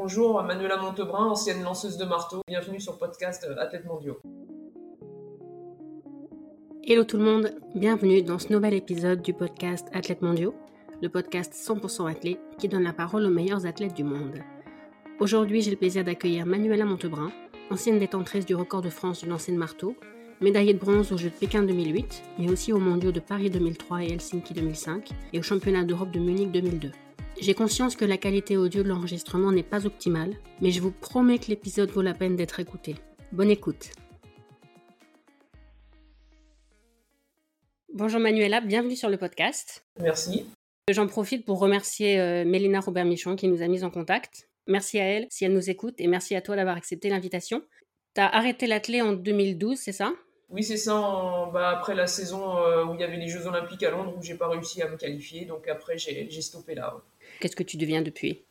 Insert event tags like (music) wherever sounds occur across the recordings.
Bonjour, Manuela Montebrun, ancienne lanceuse de marteau. Bienvenue sur podcast euh, Athlètes mondiaux. Hello tout le monde, bienvenue dans ce nouvel épisode du podcast Athlètes mondiaux, le podcast 100% athlète qui donne la parole aux meilleurs athlètes du monde. Aujourd'hui, j'ai le plaisir d'accueillir Manuela Montebrun, ancienne détentrice du record de France du lancer de marteau, médaillée de bronze aux Jeux de Pékin 2008, mais aussi aux Mondiaux de Paris 2003 et Helsinki 2005 et aux Championnats d'Europe de Munich 2002. J'ai conscience que la qualité audio de l'enregistrement n'est pas optimale, mais je vous promets que l'épisode vaut la peine d'être écouté. Bonne écoute. Bonjour Manuela, bienvenue sur le podcast. Merci. J'en profite pour remercier euh, Mélina Robert-Michon qui nous a mis en contact. Merci à elle si elle nous écoute et merci à toi d'avoir accepté l'invitation. Tu as arrêté l'athlé en 2012, c'est ça? Oui, c'est ça. Bah, après la saison euh, où il y avait les Jeux Olympiques à Londres où j'ai pas réussi à me qualifier, donc après j'ai stoppé là. Qu'est-ce que tu deviens depuis?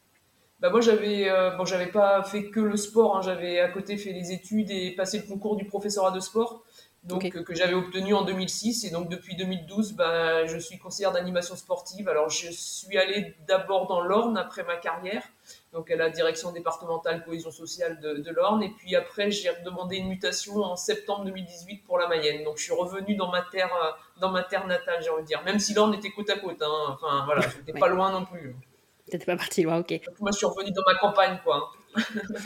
Bah moi j'avais euh, bon j'avais pas fait que le sport hein. j'avais à côté fait les études et passé le concours du professorat de sport donc que j'avais obtenu en 2006 et donc depuis 2012 bah, je suis conseillère d'animation sportive. Alors je suis allée d'abord dans l'Orne après ma carrière donc à la direction départementale cohésion sociale de, de l'Orne. Et puis après j'ai demandé une mutation en septembre 2018 pour la Mayenne. Donc je suis revenue dans ma terre euh, dans ma terre natale j'ai envie de dire. Même si l'Orne était côte à côte hein. enfin voilà j'étais pas loin non plus T'étais pas parti loin, ok. Moi, je suis revenue dans ma campagne, quoi.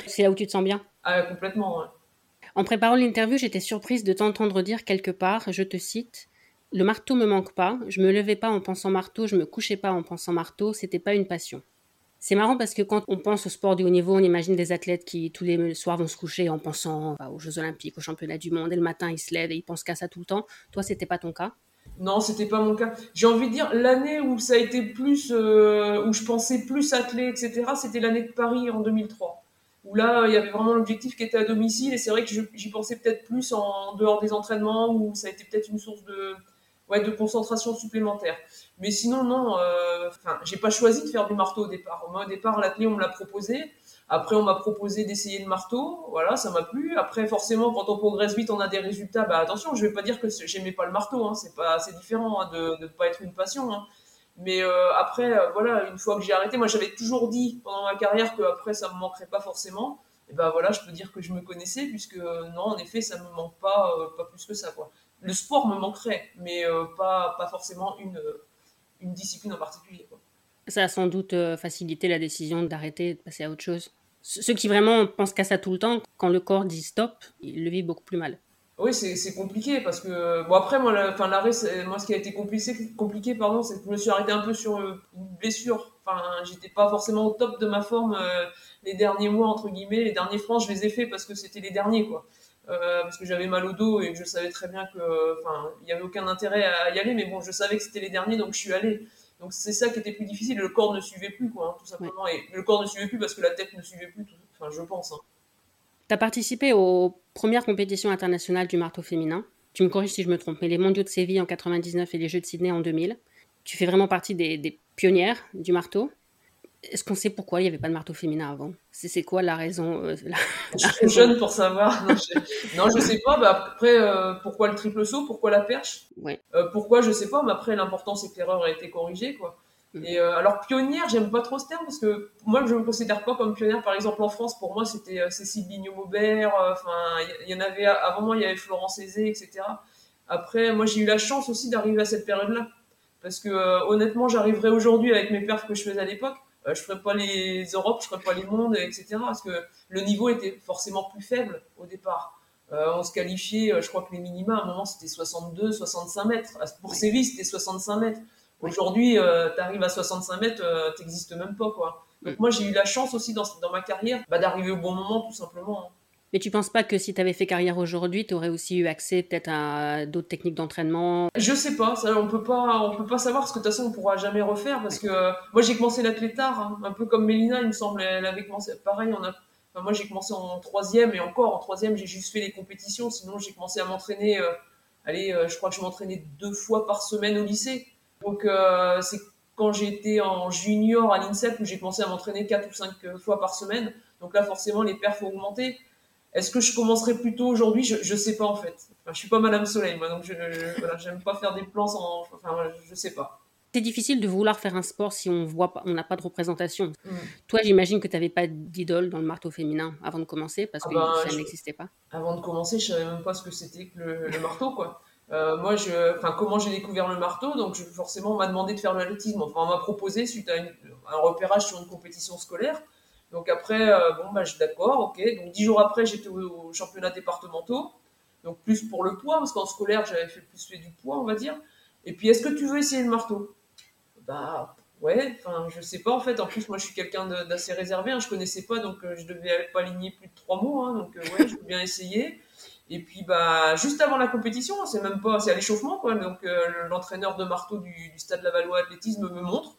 C'est là où tu te sens bien? Ah, complètement, En préparant l'interview, j'étais surprise de t'entendre dire quelque part, je te cite, Le marteau me manque pas, je me levais pas en pensant marteau, je me couchais pas en pensant marteau, c'était pas une passion. C'est marrant parce que quand on pense au sport du haut niveau, on imagine des athlètes qui tous les soirs vont se coucher en pensant aux Jeux Olympiques, aux Championnats du Monde, et le matin ils se lèvent et ils pensent qu'à ça tout le temps. Toi, c'était pas ton cas? Non, c'était pas mon cas. J'ai envie de dire, l'année où ça a été plus, euh, où je pensais plus athlète, etc., c'était l'année de Paris en 2003. Où là, il y avait vraiment l'objectif qui était à domicile, et c'est vrai que j'y pensais peut-être plus en dehors des entraînements, où ça a été peut-être une source de, ouais, de concentration supplémentaire. Mais sinon, non, euh, j'ai pas choisi de faire du marteau au départ. Au départ, l'athlète, on me l'a proposé. Après, on m'a proposé d'essayer le marteau. Voilà, ça m'a plu. Après, forcément, quand on progresse vite, on a des résultats. Bah, attention, je vais pas dire que j'aimais pas le marteau. Hein. C'est pas, c'est différent hein, de ne pas être une passion. Hein. Mais euh, après, euh, voilà, une fois que j'ai arrêté, moi, j'avais toujours dit pendant ma carrière que après, ça me manquerait pas forcément. Et ben voilà, je peux dire que je me connaissais, puisque non, en effet, ça me manque pas, euh, pas plus que ça, quoi. Le sport me manquerait, mais pas, pas forcément une, une discipline en particulier. Ça a sans doute facilité la décision d'arrêter de passer à autre chose. Ceux qui vraiment pensent qu'à ça tout le temps, quand le corps dit stop, ils le vivent beaucoup plus mal. Oui, c'est compliqué parce que bon après moi l'arrêt moi ce qui a été compliqué compliqué pardon c'est que je me suis arrêté un peu sur euh, une blessure. Enfin j'étais pas forcément au top de ma forme euh, les derniers mois entre guillemets les derniers francs je les ai faits parce que c'était les derniers quoi. Euh, parce que j'avais mal au dos et je savais très bien que enfin il y avait aucun intérêt à y aller mais bon je savais que c'était les derniers donc je suis allé. Donc c'est ça qui était plus difficile. Le corps ne suivait plus, quoi, hein, tout simplement. Et le corps ne suivait plus parce que la tête ne suivait plus. Enfin, je pense. Hein. Tu as participé aux premières compétitions internationales du marteau féminin. Tu me corriges si je me trompe, mais les mondiaux de Séville en 99 et les Jeux de Sydney en 2000. Tu fais vraiment partie des pionnières du marteau. Est-ce qu'on sait pourquoi il n'y avait pas de marteau féminin avant? C'est quoi la raison euh, Je suis jeune pour savoir. Non, je ne sais pas. Bah, après, euh, pourquoi le triple saut? Pourquoi la perche? Ouais. Euh, pourquoi Je ne sais pas. Mais après, l'important, c'est que l'erreur a été corrigée. Quoi. Mm. Et alors, pionnière, j'aime pas trop ce terme parce que moi, je ne me considère pas comme pionnière. Par exemple, en France, pour moi, c'était Cécile Bignon-Maubert. Enfin, il y, en avait avant moi, il y avait Florence Aizé, etc. Après, moi, j'ai eu la chance aussi d'arriver à cette période-là. Parce que honnêtement, j'arriverai aujourd'hui avec mes perfs que je faisais à l'époque je ferais pas les Europes, je ferais pas les mondes, etc. Parce que le niveau était forcément plus faible au départ. Euh, on se qualifiait, euh, je crois que les minima à un moment c'était 62, 65 mètres. Pour Séville c'était 65 mètres. Aujourd'hui, tu arrives à 65 mètres, tu n'existes même pas quoi. Donc moi j'ai eu la chance aussi dans, dans ma carrière bah, d'arriver au bon moment tout simplement. Mais tu penses pas que si tu avais fait carrière aujourd'hui, tu aurais aussi eu accès peut-être à d'autres techniques d'entraînement? Je sais pas, ça, on peut pas, on peut pas savoir parce que de toute façon on pourra jamais refaire parce que euh, moi j'ai commencé l'athlète tard, hein, un peu comme Mélina, il me semble, elle avait commencé pareil. Moi j'ai commencé en troisième et encore en troisième j'ai juste fait les compétitions, sinon j'ai commencé à m'entraîner. Euh, allez, euh, je crois que je m'entraînais deux fois par semaine au lycée. Donc c'est quand j'étais en junior à l'INSEP où j'ai commencé à m'entraîner quatre ou cinq fois par semaine. Donc là forcément les perfs ont augmenté. Est-ce que je commencerai plus tôt aujourd'hui? Je, ne sais pas en fait. Enfin, je suis pas Madame Soleil, moi, donc je, n'aime pas faire des plans sans. Enfin, je sais pas. c'est difficile de vouloir faire un sport si on voit pas, on n'a pas de représentation. Mm. Toi, j'imagine que tu n'avais pas d'idole dans le marteau féminin avant de commencer parce Ah que ben, ça je- n'existait pas. Avant de commencer, je savais même pas ce que c'était que le, le marteau, quoi. Euh, moi, je, enfin, comment j'ai découvert le marteau Donc, je- forcément, on m'a demandé de faire l'athlétisme. Enfin, on m'a proposé suite à une- un repérage sur une compétition scolaire. Donc après, euh, bon, bah, je suis d'accord, ok. Donc dix jours après, j'étais au, championnat départementaux. Donc plus pour le poids, parce qu'en scolaire, j'avais fait plus fait du poids, on va dire. Et puis, est-ce que tu veux essayer le marteau? Bah ouais, enfin, je sais pas en fait. En plus, moi, je suis quelqu'un d'assez réservé. Hein, je connaissais pas, donc euh, je devais pas aligner plus de trois mots. hein, donc euh, ouais, je veux bien essayer. Et puis bah juste avant la compétition, hein, c'est même pas, c'est à l'échauffement quoi. Donc euh, l'entraîneur de marteau du, du Stade Lavallois Athlétisme me montre.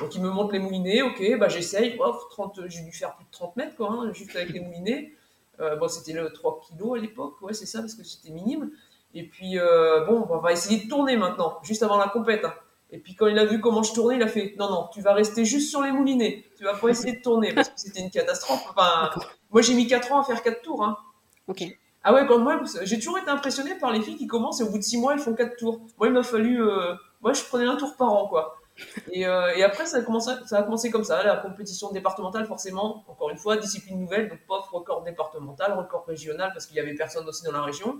Donc il me montre les moulinets, ok, bah j'essaye. Oh, 30, j'ai dû faire plus de 30 mètres quoi, hein, juste avec les moulinets. Euh, bon, c'était le 3 kilos à l'époque, ouais, c'est ça, parce que c'était minime. Et puis euh, bon, on va essayer de tourner maintenant, juste avant la compète. hein. Et puis quand il a vu comment je tournais, il a fait non non, tu vas rester juste sur les moulinets, tu vas pas essayer de tourner parce que c'était une catastrophe. Enfin, moi j'ai mis 4 ans à faire 4 tours. Hein. Ok. Ah ouais, quand moi, j'ai toujours été impressionné par les filles qui commencent et au bout de six mois, elles font quatre tours. Moi, il m'a fallu. euh, Moi, je prenais un tour par an, quoi. Et, euh, et après, ça a, commencé, comme ça. La compétition départementale, forcément, encore une fois, discipline nouvelle, donc pas record départemental, record régional, parce qu'il y avait personne aussi dans la région.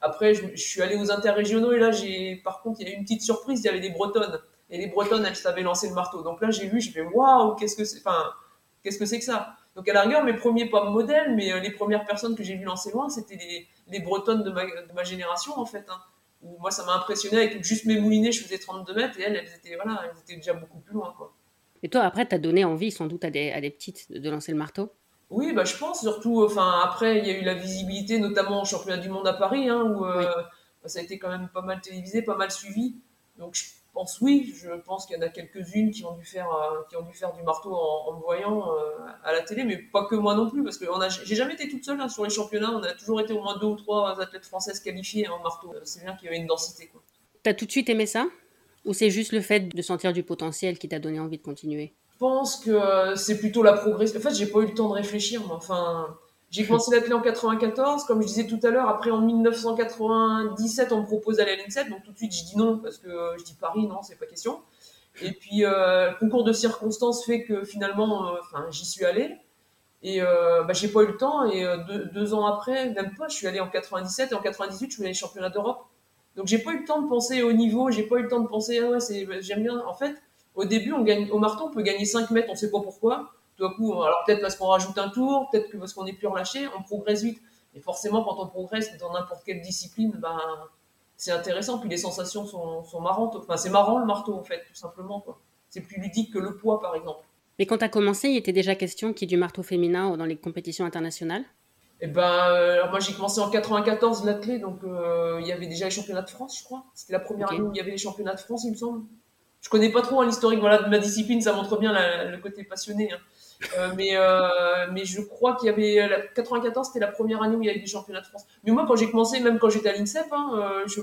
Après, je, je suis allé aux interrégionaux et là, j'ai, par contre, il y a eu une petite surprise, il y avait des Bretonnes. Et les Bretonnes, elles savaient lancer le marteau. Donc là, j'ai vu, j'ai fait waouh, qu'est-ce que c'est. Enfin, qu'est-ce que c'est que ça? Donc à la rigueur, mes premiers, pas modèles, mais euh, les premières personnes que j'ai vues lancer loin, c'était les, les Bretonnes de ma, de ma génération, en fait. hein. Où moi, ça m'a impressionné avec juste mes moulinets, je faisais 32 mètres et elles, elles étaient, voilà, elles étaient déjà beaucoup plus loin, quoi. Et toi, après, t'as donné envie sans doute à des, à des petites de lancer le marteau? Oui, bah, je pense surtout. Enfin, après, il y a eu la visibilité, notamment au championnat du monde à Paris, hein, où euh, bah, ça a été quand même pas mal télévisé, pas mal suivi. Donc, je pense oui. Je pense qu'il y en a quelques-unes qui ont dû faire, euh, qui ont dû faire du marteau en, en me voyant euh, à la télé, mais pas que moi non plus, parce que j'ai jamais été toute seule hein, sur les championnats. On a toujours été au moins deux ou trois athlètes françaises qualifiées en marteau. Euh, C'est bien qu'il y avait une densité. T'as tout de suite aimé ça? Ou c'est juste le fait de sentir du potentiel qui t'a donné envie de continuer? Je pense que c'est plutôt la progression. En fait, j'ai pas eu le temps de réfléchir. Mais enfin, j'ai commencé l'athlète en 94, comme je disais tout à l'heure. Après, en 1997, on me propose d'aller à l'INSEP, donc tout de suite, je dis non parce que euh, je dis Paris, non, c'est pas question. Et puis, euh, le concours de circonstances fait que finalement, euh, enfin, j'y suis allée. Et euh, bah, j'ai pas eu le temps. Et deux, ans après, même pas, je suis allée en 97 et en 98, je suis allée les championnats d'Europe. Donc j'ai pas eu le temps de penser au niveau, j'ai pas eu le temps de penser, ah ouais, j'aime bien. En fait, au début, on gagne, au marteau, on peut gagner 5 mètres, on sait pas pourquoi. Tout à coup, alors peut-être parce qu'on rajoute un tour, peut-être que parce qu'on est plus relâché, on progresse vite. Et forcément, quand on progresse dans n'importe quelle discipline, ben, c'est intéressant. Puis les sensations sont, sont marrantes. Enfin, c'est marrant le marteau, en fait, tout simplement. C'est plus ludique que le poids, par exemple. Mais quand t'as commencé, il était déjà question qu'il y ait du marteau féminin dans les compétitions internationales? Et ben, euh, alors moi j'ai commencé en 94 l'athlé, donc euh, il y avait déjà les championnats de France, je crois. C'était la première année où il y avait les championnats de France, il me semble. Je connais pas trop hein, l'historique voilà, de ma discipline, ça montre bien la- le côté passionné. hein. Euh, mais, euh, mais je crois qu'il y avait. La 94, c'était la première année où il y avait des championnats de France. Mais moi, quand j'ai commencé, même quand j'étais à l'INSEP, hein, euh,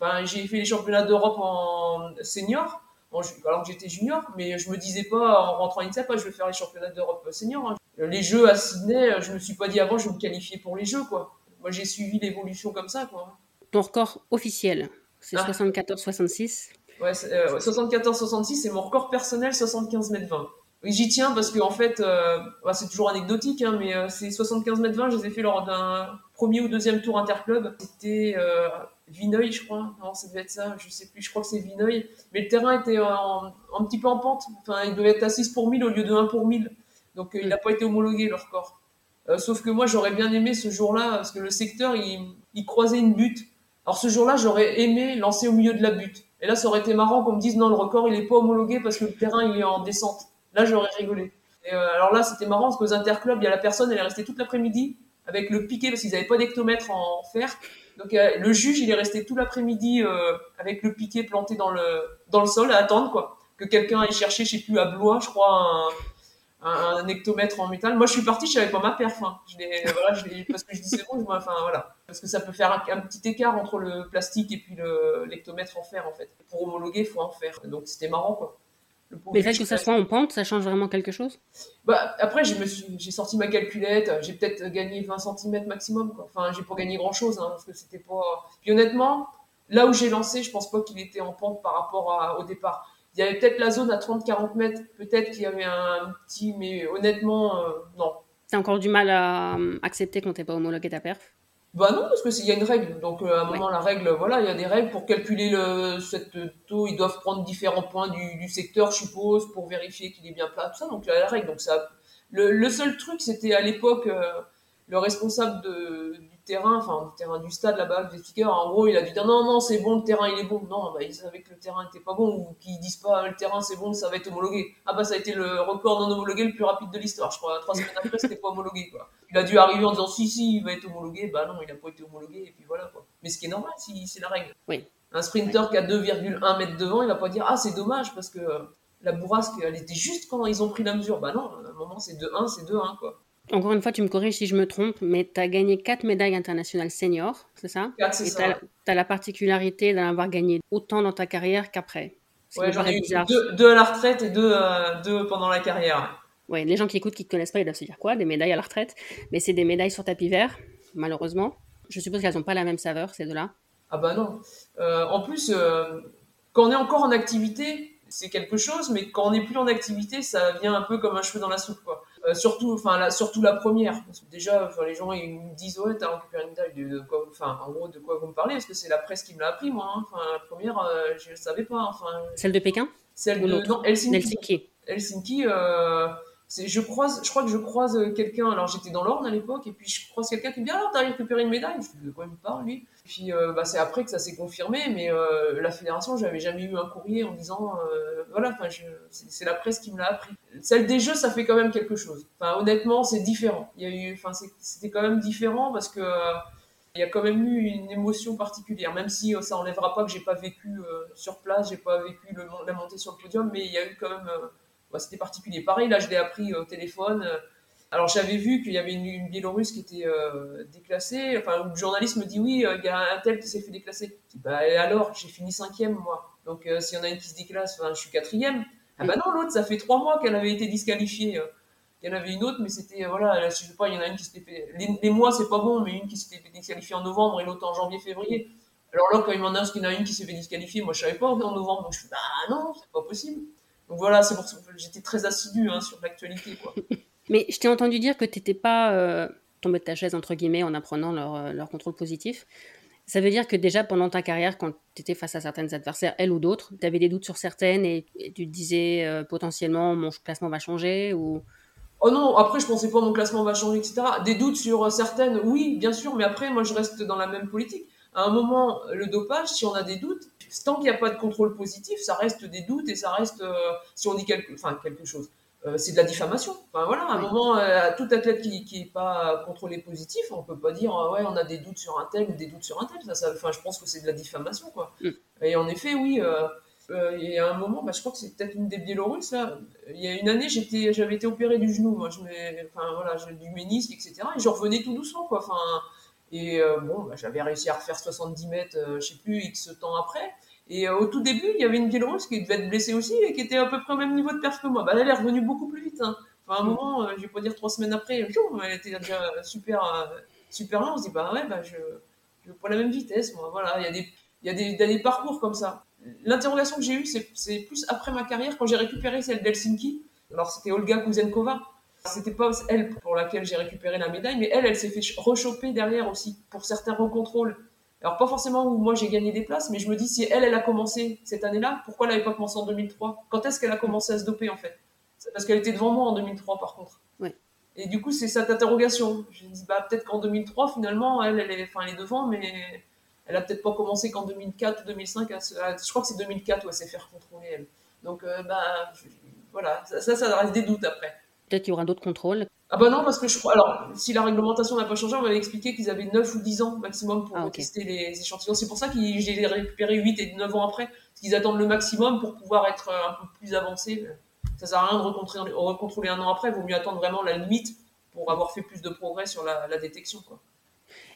enfin, j'ai fait les championnats d'Europe en senior, en alors que j'étais junior, mais je me disais pas en rentrant à l'INSEP, ah, je vais faire les championnats d'Europe senior. hein. Les Jeux à Sydney, je me suis pas dit avant, je vais me qualifier pour les Jeux, quoi. Moi, j'ai suivi l'évolution comme ça, quoi. Ton record officiel, c'est Ah. 74-66. Ouais, c'est, euh, 74-66, c'est mon record personnel, 75 mètres 20. J'y tiens parce que en fait, euh, bah, c'est toujours anecdotique, hein, mais euh, ces 75 mètres 20, je les ai fait lors d'un premier ou deuxième tour interclub. C'était euh, Vineuil, je crois. Non, ça devait être ça, je sais plus. Je crois que c'est Vineuil. Mais le terrain était en, un petit peu en pente. Enfin, il devait être à 6 pour 1000 au lieu de 1 pour 1000. Donc, euh, il n'a pas été homologué, le record. Euh, sauf que moi, j'aurais bien aimé ce jour-là, parce que le secteur, il, il croisait une butte. Alors ce jour-là, j'aurais aimé lancer au milieu de la butte. Et là, ça aurait été marrant qu'on me dise non, le record, il est pas homologué parce que le terrain, il est en descente. Là, j'aurais rigolé. Euh, alors là, c'était marrant parce qu'aux interclubs, il y a la personne, elle est restée toute l'après-midi avec le piquet parce qu'ils n'avaient pas d'hectomètre en fer. Donc euh, le juge, il est resté tout l'après-midi euh, avec le piquet planté dans le, dans le sol à attendre quoi. Que quelqu'un aille chercher, je sais plus, à Blois, je crois, un, un, hectomètre en métal. Moi, je suis partie, je savais pas ma perf. Voilà, parce que je dis c'est bon, je- enfin voilà. Parce que ça peut faire un, petit écart entre le plastique et puis l'hectomètre en fer en fait. Pour homologuer, il faut en fer. Donc c'était marrant quoi. Mais le fait que ça soit en pente, ça change vraiment quelque chose? Bah, après, j'ai sorti ma calculette, j'ai peut-être gagné 20 cm maximum, quoi. Enfin, j'ai pas gagné grand chose, hein, parce que c'était pas. Puis honnêtement, là où j'ai lancé, je pense pas qu'il était en pente par rapport à- au départ. Il y avait peut-être la zone à 30-40 mètres, peut-être qu'il y avait un petit, mais honnêtement, euh, non. T'as encore du mal à euh, accepter quand t'es pas homologué ta perf? Bah non, parce qu'il y a une règle. Donc à un moment, la règle, voilà, il y a des règles pour calculer le, cette taux. Ils doivent prendre différents points du, du secteur, je suppose, pour vérifier qu'il est bien plat, tout ça. Donc il y a la règle. Donc ça, le, le seul truc, c'était à l'époque, le responsable de, terrain, enfin du terrain du stade là-bas, des speakers, en gros, il a dû dire non, non, c'est bon, le terrain il est bon. Non, bah, ils savaient que le terrain était pas bon, ou qu'ils disent pas le terrain c'est bon, ça va être homologué. Ah bah ça a été le record non homologué le plus rapide de l'histoire, je crois. Trois semaines après, c'était pas homologué, quoi. Il a dû arriver en disant si, si, il va être homologué. Bah non, il a pas été homologué, et puis voilà, quoi. Mais ce qui est normal, si c'est la règle. Oui. Un sprinter qui a 2,1 mètres devant, il va pas dire ah c'est dommage parce que la bourrasque, elle était juste quand ils ont pris la mesure. Bah non, à un moment c'est 2-1, c'est 2-1, quoi. Encore une fois, tu me corriges si je me trompe, mais tu as gagné 4 médailles internationales seniors, c'est ça? 4, c'est ça. Tu as, la particularité d'en avoir gagné autant dans ta carrière qu'après. Ouais, j'en ai eu deux, à la retraite et deux, euh, deux pendant la carrière. Ouais, les gens qui écoutent, qui ne connaissent pas, ils doivent se dire quoi? Des médailles à la retraite? Mais c'est des médailles sur tapis vert, malheureusement. Je suppose qu'elles n'ont pas la même saveur, ces deux-là. Ah bah non. Euh, en plus, euh, quand on est encore en activité, c'est quelque chose, mais quand on n'est plus en activité, ça vient un peu comme un cheveu dans la soupe, quoi. Euh, surtout, enfin, la, surtout la première. déjà, les gens ils me disent ouais, t'as récupéré une médaille de, quoi, enfin, en gros, de quoi vous me parlez Parce que c'est la presse qui me l'a appris, moi. Hein. Enfin, la première, euh, je ne savais pas. Enfin, celle de Pékin Celle de non, Helsinki. Helsinki. Helsinki euh, je croise, je crois que je croise quelqu'un. Alors j'étais dans l'Orne à l'époque, et puis je croise quelqu'un qui me dit alors t'as récupéré une médaille. Je dis de quoi il me lui? Puis bah, c'est après que ça s'est confirmé, mais la fédération, j'avais jamais eu un courrier en disant voilà, c'est la presse qui me l'a appris. Celle des jeux, ça fait quand même quelque chose. Honnêtement, c'est différent. Il y a eu, c'était quand même différent parce que il y a quand même eu une émotion particulière, même si ça enlèvera pas que j'ai pas vécu sur place, j'ai pas vécu la montée sur le podium, mais il y a eu quand même c'était particulier. Pareil, là, je l'ai appris au téléphone. Alors, j'avais vu qu'il y avait une, Biélorusse qui était euh, déclassée. Enfin, le journaliste me dit oui, euh, il y a un tel qui s'est fait déclasser. Bah, alors, j'ai fini cinquième, moi. Donc, euh, s'il y en a une qui se déclasse, je suis quatrième. Ah, bah non, l'autre, ça fait trois mois qu'elle avait été disqualifiée. Il y en avait une autre, mais c'était, voilà, je sais pas, il y en a une qui s'était fait. Les, mois, c'est pas bon, mais une qui s'était fait disqualifier en novembre et l'autre en janvier-février. Alors là, quand il m'en qu'il y en a une qui s'est fait disqualifier, moi, je savais pas en novembre. Donc, je suis bah non, c'est pas possible. Donc voilà, c'est pour ça que j'étais très assidue hein, sur l'actualité. (laughs) Mais je t'ai entendu dire que tu n'étais pas euh, tombé de ta chaise, entre guillemets, en apprenant leur, euh, leur, contrôle positif. Ça veut dire que déjà pendant ta carrière, quand tu étais face à certaines adversaires, elles ou d'autres, tu avais des doutes sur certaines et, tu te disais euh, potentiellement mon classement va changer ou... Oh non, après je pensais pas mon classement va changer, etc. Des doutes sur certaines, oui, bien sûr, mais après moi je reste dans la même politique. À un moment, le dopage, si on a des doutes, tant qu'il n'y a pas de contrôle positif, ça reste des doutes et ça reste, euh, si on dit quelque, enfin, quelque chose, euh, c'est de la diffamation. Enfin, voilà, à un moment, euh, tout athlète qui n'est pas contrôlé positif, on ne peut pas dire, ouais, on a des doutes sur un tel ou des doutes sur un tel. Ça, ça, enfin, je pense que c'est de la diffamation. Quoi. Mm. Et en effet, oui, il y a un moment, bah, je crois que c'est peut-être une des Biélorusses, là, il y a une année, j'étais, j'avais été opéré du genou, moi, je enfin, voilà, du ménisque, etc. Et je revenais tout doucement. Quoi. Enfin, et euh, bon, bah, j'avais réussi à refaire 70 mètres, euh, je sais plus, X temps après. Et euh, au tout début, il y avait une Biélorusse qui devait être blessée aussi et qui était à peu près au même niveau de perf que moi. Bah, elle est revenue beaucoup plus vite. Hein. Enfin, à un moment, je vais pas dire trois semaines après, elle était déjà super, super. On se dit, bah ouais, bah, je, je pas la même vitesse. Moi. Voilà, il y a des, y a des, des parcours comme ça. L'interrogation que j'ai eue, c'est plus après ma carrière, quand j'ai récupéré celle d'Helsinki. Alors, c'était Olga Kuzenkova c'était pas elle pour laquelle j'ai récupéré la médaille, mais elle, elle s'est fait rechoper derrière aussi pour certains recontrôles. Alors pas forcément où moi j'ai gagné des places, mais je me dis si elle, elle a commencé cette année-là, pourquoi elle n'avait pas commencé en 2003 Quand est-ce qu'elle a commencé à se doper en fait? Parce qu'elle était devant moi en 2003 par contre. Et du coup c'est cette interrogation. Je me dis bah peut-être qu'en 2003 finalement elle, elle est, enfin elle est devant, mais elle a peut-être pas commencé qu'en 2004 ou 2005. je crois que c'est 2004 où elle s'est fait recontrôler elle. Donc euh, bah voilà, ça, ça, ça reste des doutes après. Peut-être qu'il y aura d'autres contrôles. Ah bah non, parce que je crois. Alors, si la réglementation n'a pas changé, on m'avait expliqué qu'ils avaient 9 ou 10 ans maximum pour ah, tester les échantillons. C'est pour ça que j'ai les récupéré 8 et 9 ans après. Parce qu'ils attendent le maximum pour pouvoir être un peu plus avancés. Ça sert à rien de recontrôler, un an après. Il vaut mieux attendre vraiment la limite pour avoir fait plus de progrès sur la, la détection. Quoi.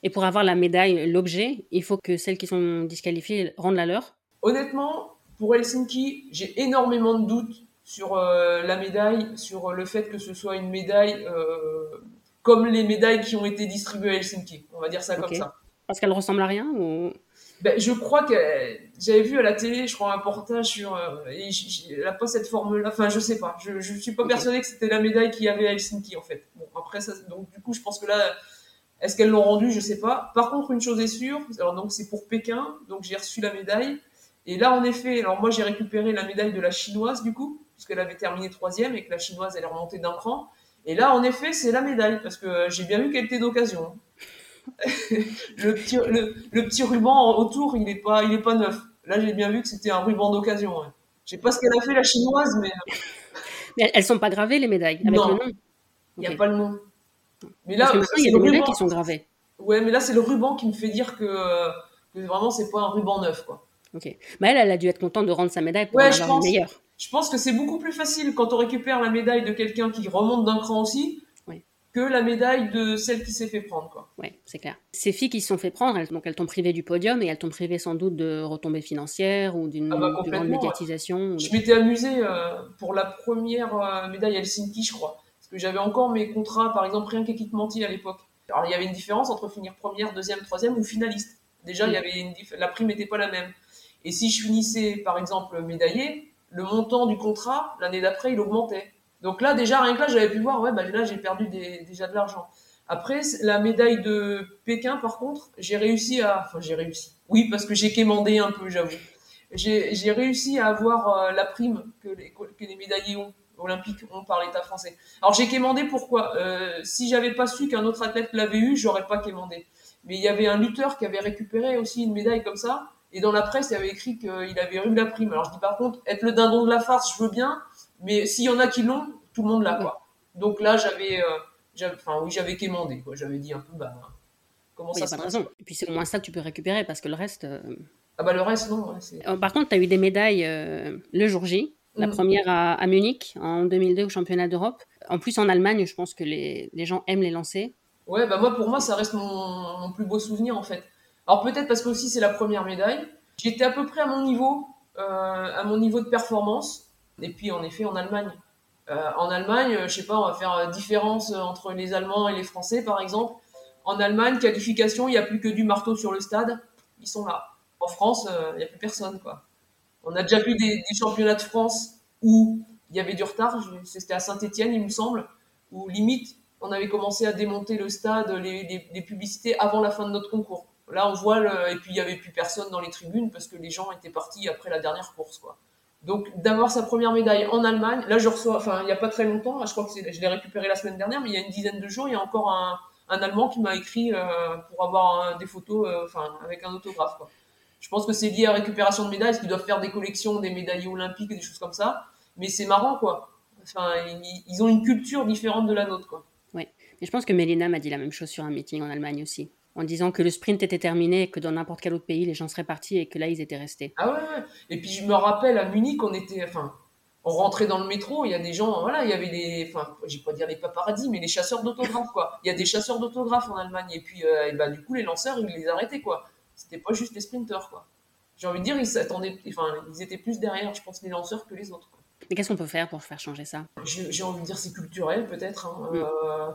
Et pour avoir la médaille, l'objet, il faut que celles qui sont disqualifiées rendent la leur? Honnêtement, pour Helsinki, j'ai énormément de doutes sur euh, la médaille, sur le fait que ce soit une médaille euh, comme les médailles qui ont été distribuées à Helsinki. On va dire ça comme ça. Parce qu'elle ressemble à rien ou... ben, je crois que j'avais vu à la télé, je crois, un reportage sur. Euh, et elle n'a pas cette forme-là. Enfin, je sais pas. Je, je suis pas persuadée que c'était la médaille qu'il y avait à Helsinki, en fait. Bon, après, ça, donc, du coup, je pense que là, est-ce qu'elles l'ont rendue? Je sais pas. Par contre, une chose est sûre, alors, donc, c'est pour Pékin, donc j'ai reçu la médaille. Et là, en effet, alors moi, j'ai récupéré la médaille de la chinoise, du coup, puisqu'elle avait terminé troisième et que la chinoise, elle est remontée d'un cran. Et là, en effet, c'est la médaille, parce que j'ai bien vu qu'elle était d'occasion (laughs) le, petit, le, petit ruban autour, il n'est pas, il est pas neuf. Là, j'ai bien vu que c'était un ruban d'occasion. Ouais. Je sais pas ce qu'elle a fait, la chinoise, mais. mais elles sont pas gravées, les médailles, avec non. le nom. Il n'y a pas le nom. Mais là, il y a des médailles qui sont gravées. Ouais, mais là, c'est le ruban qui me fait dire que, que vraiment, c'est pas un ruban neuf, quoi. Ok. Mais elle, elle a dû être contente de rendre sa médaille pour ouais, avoir une meilleure. Je pense que c'est beaucoup plus facile quand on récupère la médaille de quelqu'un qui remonte d'un cran aussi que la médaille de celle qui s'est fait prendre. Oui, c'est clair. Ces filles qui se sont fait prendre, elles, donc elles t'ont privé du podium et elles t'ont privé sans doute de retombées financières ou d'une ah bah, grande médiatisation. Je m'étais amusée euh, pour la première euh, médaille Helsinki, je crois. Parce que j'avais encore mes contrats, par exemple, rien qu'équipementier à l'époque. Alors il y avait une différence entre finir première, deuxième, troisième ou finaliste. Déjà, il y avait une la prime n'était pas la même. Et si je finissais, par exemple, médaillé, le montant du contrat, l'année d'après, il augmentait. Donc là, déjà, rien que là, j'avais pu voir, ouais, bah, là, j'ai perdu déjà de l'argent. Après, la médaille de Pékin, par contre, j'ai réussi à. Enfin, j'ai réussi. Oui, parce que j'ai quémandé un peu, j'avoue. J'ai réussi à avoir euh, la prime que les, que médaillés ont, olympiques ont par l'État français. Alors, j'ai quémandé pourquoi? Euh, Si j'avais pas su qu'un autre athlète l'avait eu, j'aurais pas quémandé. Mais il y avait un lutteur qui avait récupéré aussi une médaille comme ça. Et dans la presse, il avait écrit qu'il avait eu la prime. Alors, je dis par contre, être le dindon de la farce, je veux bien. Mais s'il y en a qui l'ont, tout le monde l'a, quoi. Donc là, j'avais, euh, enfin oui, j'avais quémandé, quoi. J'avais dit un peu, bah, comment ça se passe. Et puis c'est au moins ça que tu peux récupérer, parce que le reste. Euh, ah bah le reste, non. Euh, par contre, tu as eu des médailles le jour J. La mm. première à, Munich en 2002 au championnat d'Europe. En plus, en Allemagne, je pense que les, les, gens aiment les lancer. Ouais, bah moi, pour moi, ça reste mon, mon plus beau souvenir en fait. Alors peut-être parce que aussi c'est la première médaille. J'étais à peu près à mon niveau, à mon niveau de performance. Et puis en effet, en Allemagne, euh, en Allemagne, je sais pas, on va faire euh, différence euh, entre les Allemands et les Français, par exemple. En Allemagne, qualification, il n'y a plus que du marteau sur le stade. Ils sont là. En France, il n'y a plus personne, quoi. On a déjà vu des, championnats de France où il y avait du retard. C'était à Saint-Etienne, il me semble, où limite, on avait commencé à démonter le stade, les, publicités avant la fin de notre concours. Là, on voit, et puis il n'y avait plus personne dans les tribunes parce que les gens étaient partis après la dernière course, quoi. Donc d'avoir sa première médaille en Allemagne, là je reçois, enfin il n'y a pas très longtemps, je crois que je l'ai récupéré la semaine dernière, mais il y a une dizaine de jours, il y a encore un, Allemand qui m'a écrit euh, pour avoir des photos, euh, enfin avec un autographe. Je pense que c'est lié à la récupération de médailles, parce qu'ils doivent faire des collections des médailles olympiques des choses comme ça. Mais c'est marrant quoi. Enfin ils, ils, ont une culture différente de la nôtre quoi. Oui, et je pense que Mélina m'a dit la même chose sur un meeting en Allemagne aussi en disant que le sprint était terminé et que dans n'importe quel autre pays, les gens seraient partis et que là, ils étaient restés. Ah ouais, ouais. Et puis je me rappelle à Munich, on était, enfin, on rentrait dans le métro, il y a des gens, voilà, il y avait des, enfin, j'ai pas dire les paparazzis, mais les chasseurs d'autographes, quoi. Il y a des chasseurs d'autographes en Allemagne, et puis, euh, et bah, du coup, les lanceurs, ils les arrêtaient, quoi. C'était pas juste les sprinteurs, quoi. J'ai envie de dire, ils s'attendaient, enfin, ils étaient plus derrière, je pense, les lanceurs que les autres. Quoi. Mais qu'est-ce qu'on peut faire pour faire changer ça? J'ai envie de dire, c'est culturel, peut-être. Hein. Mm. Euh,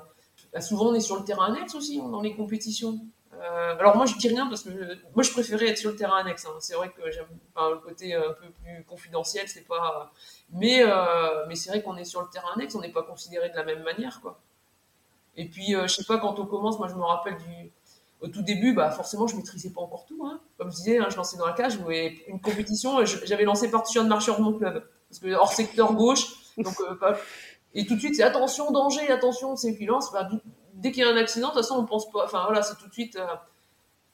bah, souvent, on est sur le terrain annexe aussi, hein, dans les compétitions. Euh, alors moi, je dis rien parce que moi, je préférais être sur le terrain annexe. Hein. C'est vrai que j'aime le côté un peu plus confidentiel, c'est pas. Mais euh, mais c'est vrai qu'on est sur le terrain annexe, on n'est pas considéré de la même manière, quoi. Et puis, euh, je sais pas, quand on commence, moi, je me rappelle du au tout début, bah forcément, je maîtrisais pas encore tout. Hein. Comme je disais, je lançais dans la cage, mais une compétition, j'avais lancé partition de marcheur de mon club parce que hors secteur gauche, donc et tout de suite, c'est attention, danger, attention, c'est violence. Bah, dès qu'il y a un accident, de toute façon, on pense pas. Enfin, voilà, c'est tout de suite. Euh,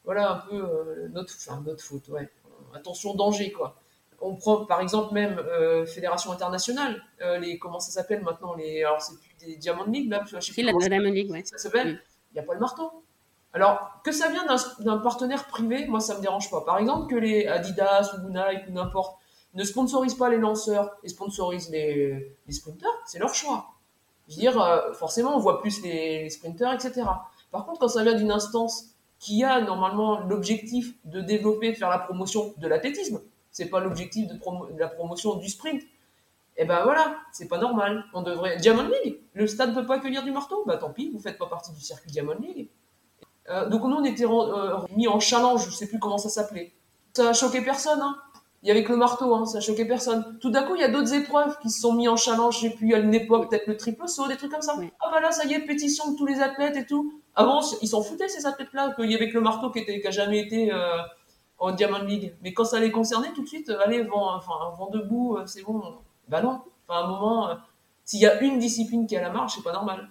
voilà, un peu euh, notre, enfin, notre faute, ouais. Attention, danger, quoi. On prend, par exemple, même euh, Fédération internationale, les, comment ça s'appelle maintenant les, Alors, c'est plus des Diamond League, là, je sais la Diamond League, ouais. Ça s'appelle. Il n'y a pas le marteau. Alors, que ça vient d'un partenaire privé, moi, ça me dérange pas. Par exemple, que les Adidas ou Nike ou n'importe ne sponsorisent pas les lanceurs et sponsorisent les, les sprinters, c'est leur choix. Je veux dire, euh, forcément, on voit plus les, sprinters, etc. Par contre, quand ça vient d'une instance qui a normalement l'objectif de développer, de faire la promotion de l'athlétisme, c'est pas l'objectif de, la promotion du sprint. Et eh ben voilà, c'est pas normal. On devrait Diamond League, le stade ne peut pas accueillir du marteau, bah tant pis, vous faites pas partie du circuit Diamond League. Euh, donc nous on était euh, mis en challenge, je sais plus comment ça s'appelait. Ça a choqué personne. Hein. Il y avait que le marteau, hein, ça a choqué personne. Tout d'un coup, il y a d'autres épreuves qui se sont mis en challenge. J'ai pu à une époque, peut-être le triple saut, des trucs comme ça. Ah bah là, ça y est, pétition de tous les athlètes et tout. Avant, ils s'en foutaient ces athlètes-là, qu'il y avait que le marteau qui était, qui a jamais été euh, en Diamond League. Mais quand ça les concernait, tout de suite, euh, allez, vent, enfin, vent debout, euh, c'est bon. Bah non. Enfin, à un moment, s'il y a une discipline qui a la marche, c'est pas normal.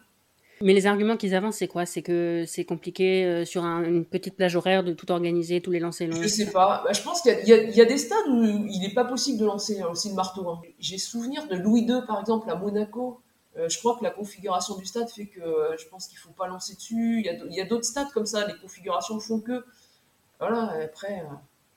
Mais les arguments qu'ils avancent, c'est quoi? C'est que c'est compliqué euh, sur une petite plage horaire de tout organiser, tous les lancers longs Je sais pas. Bah, je pense qu'il y, y, a des stades où il n'est pas possible de lancer aussi le marteau. Hein. J'ai souvenir de Louis II, par exemple, à Monaco. Euh, je crois que la configuration du stade fait que euh, je pense qu'il ne faut pas lancer dessus. Il y a d'autres stades comme ça, les configurations font que. Voilà, après.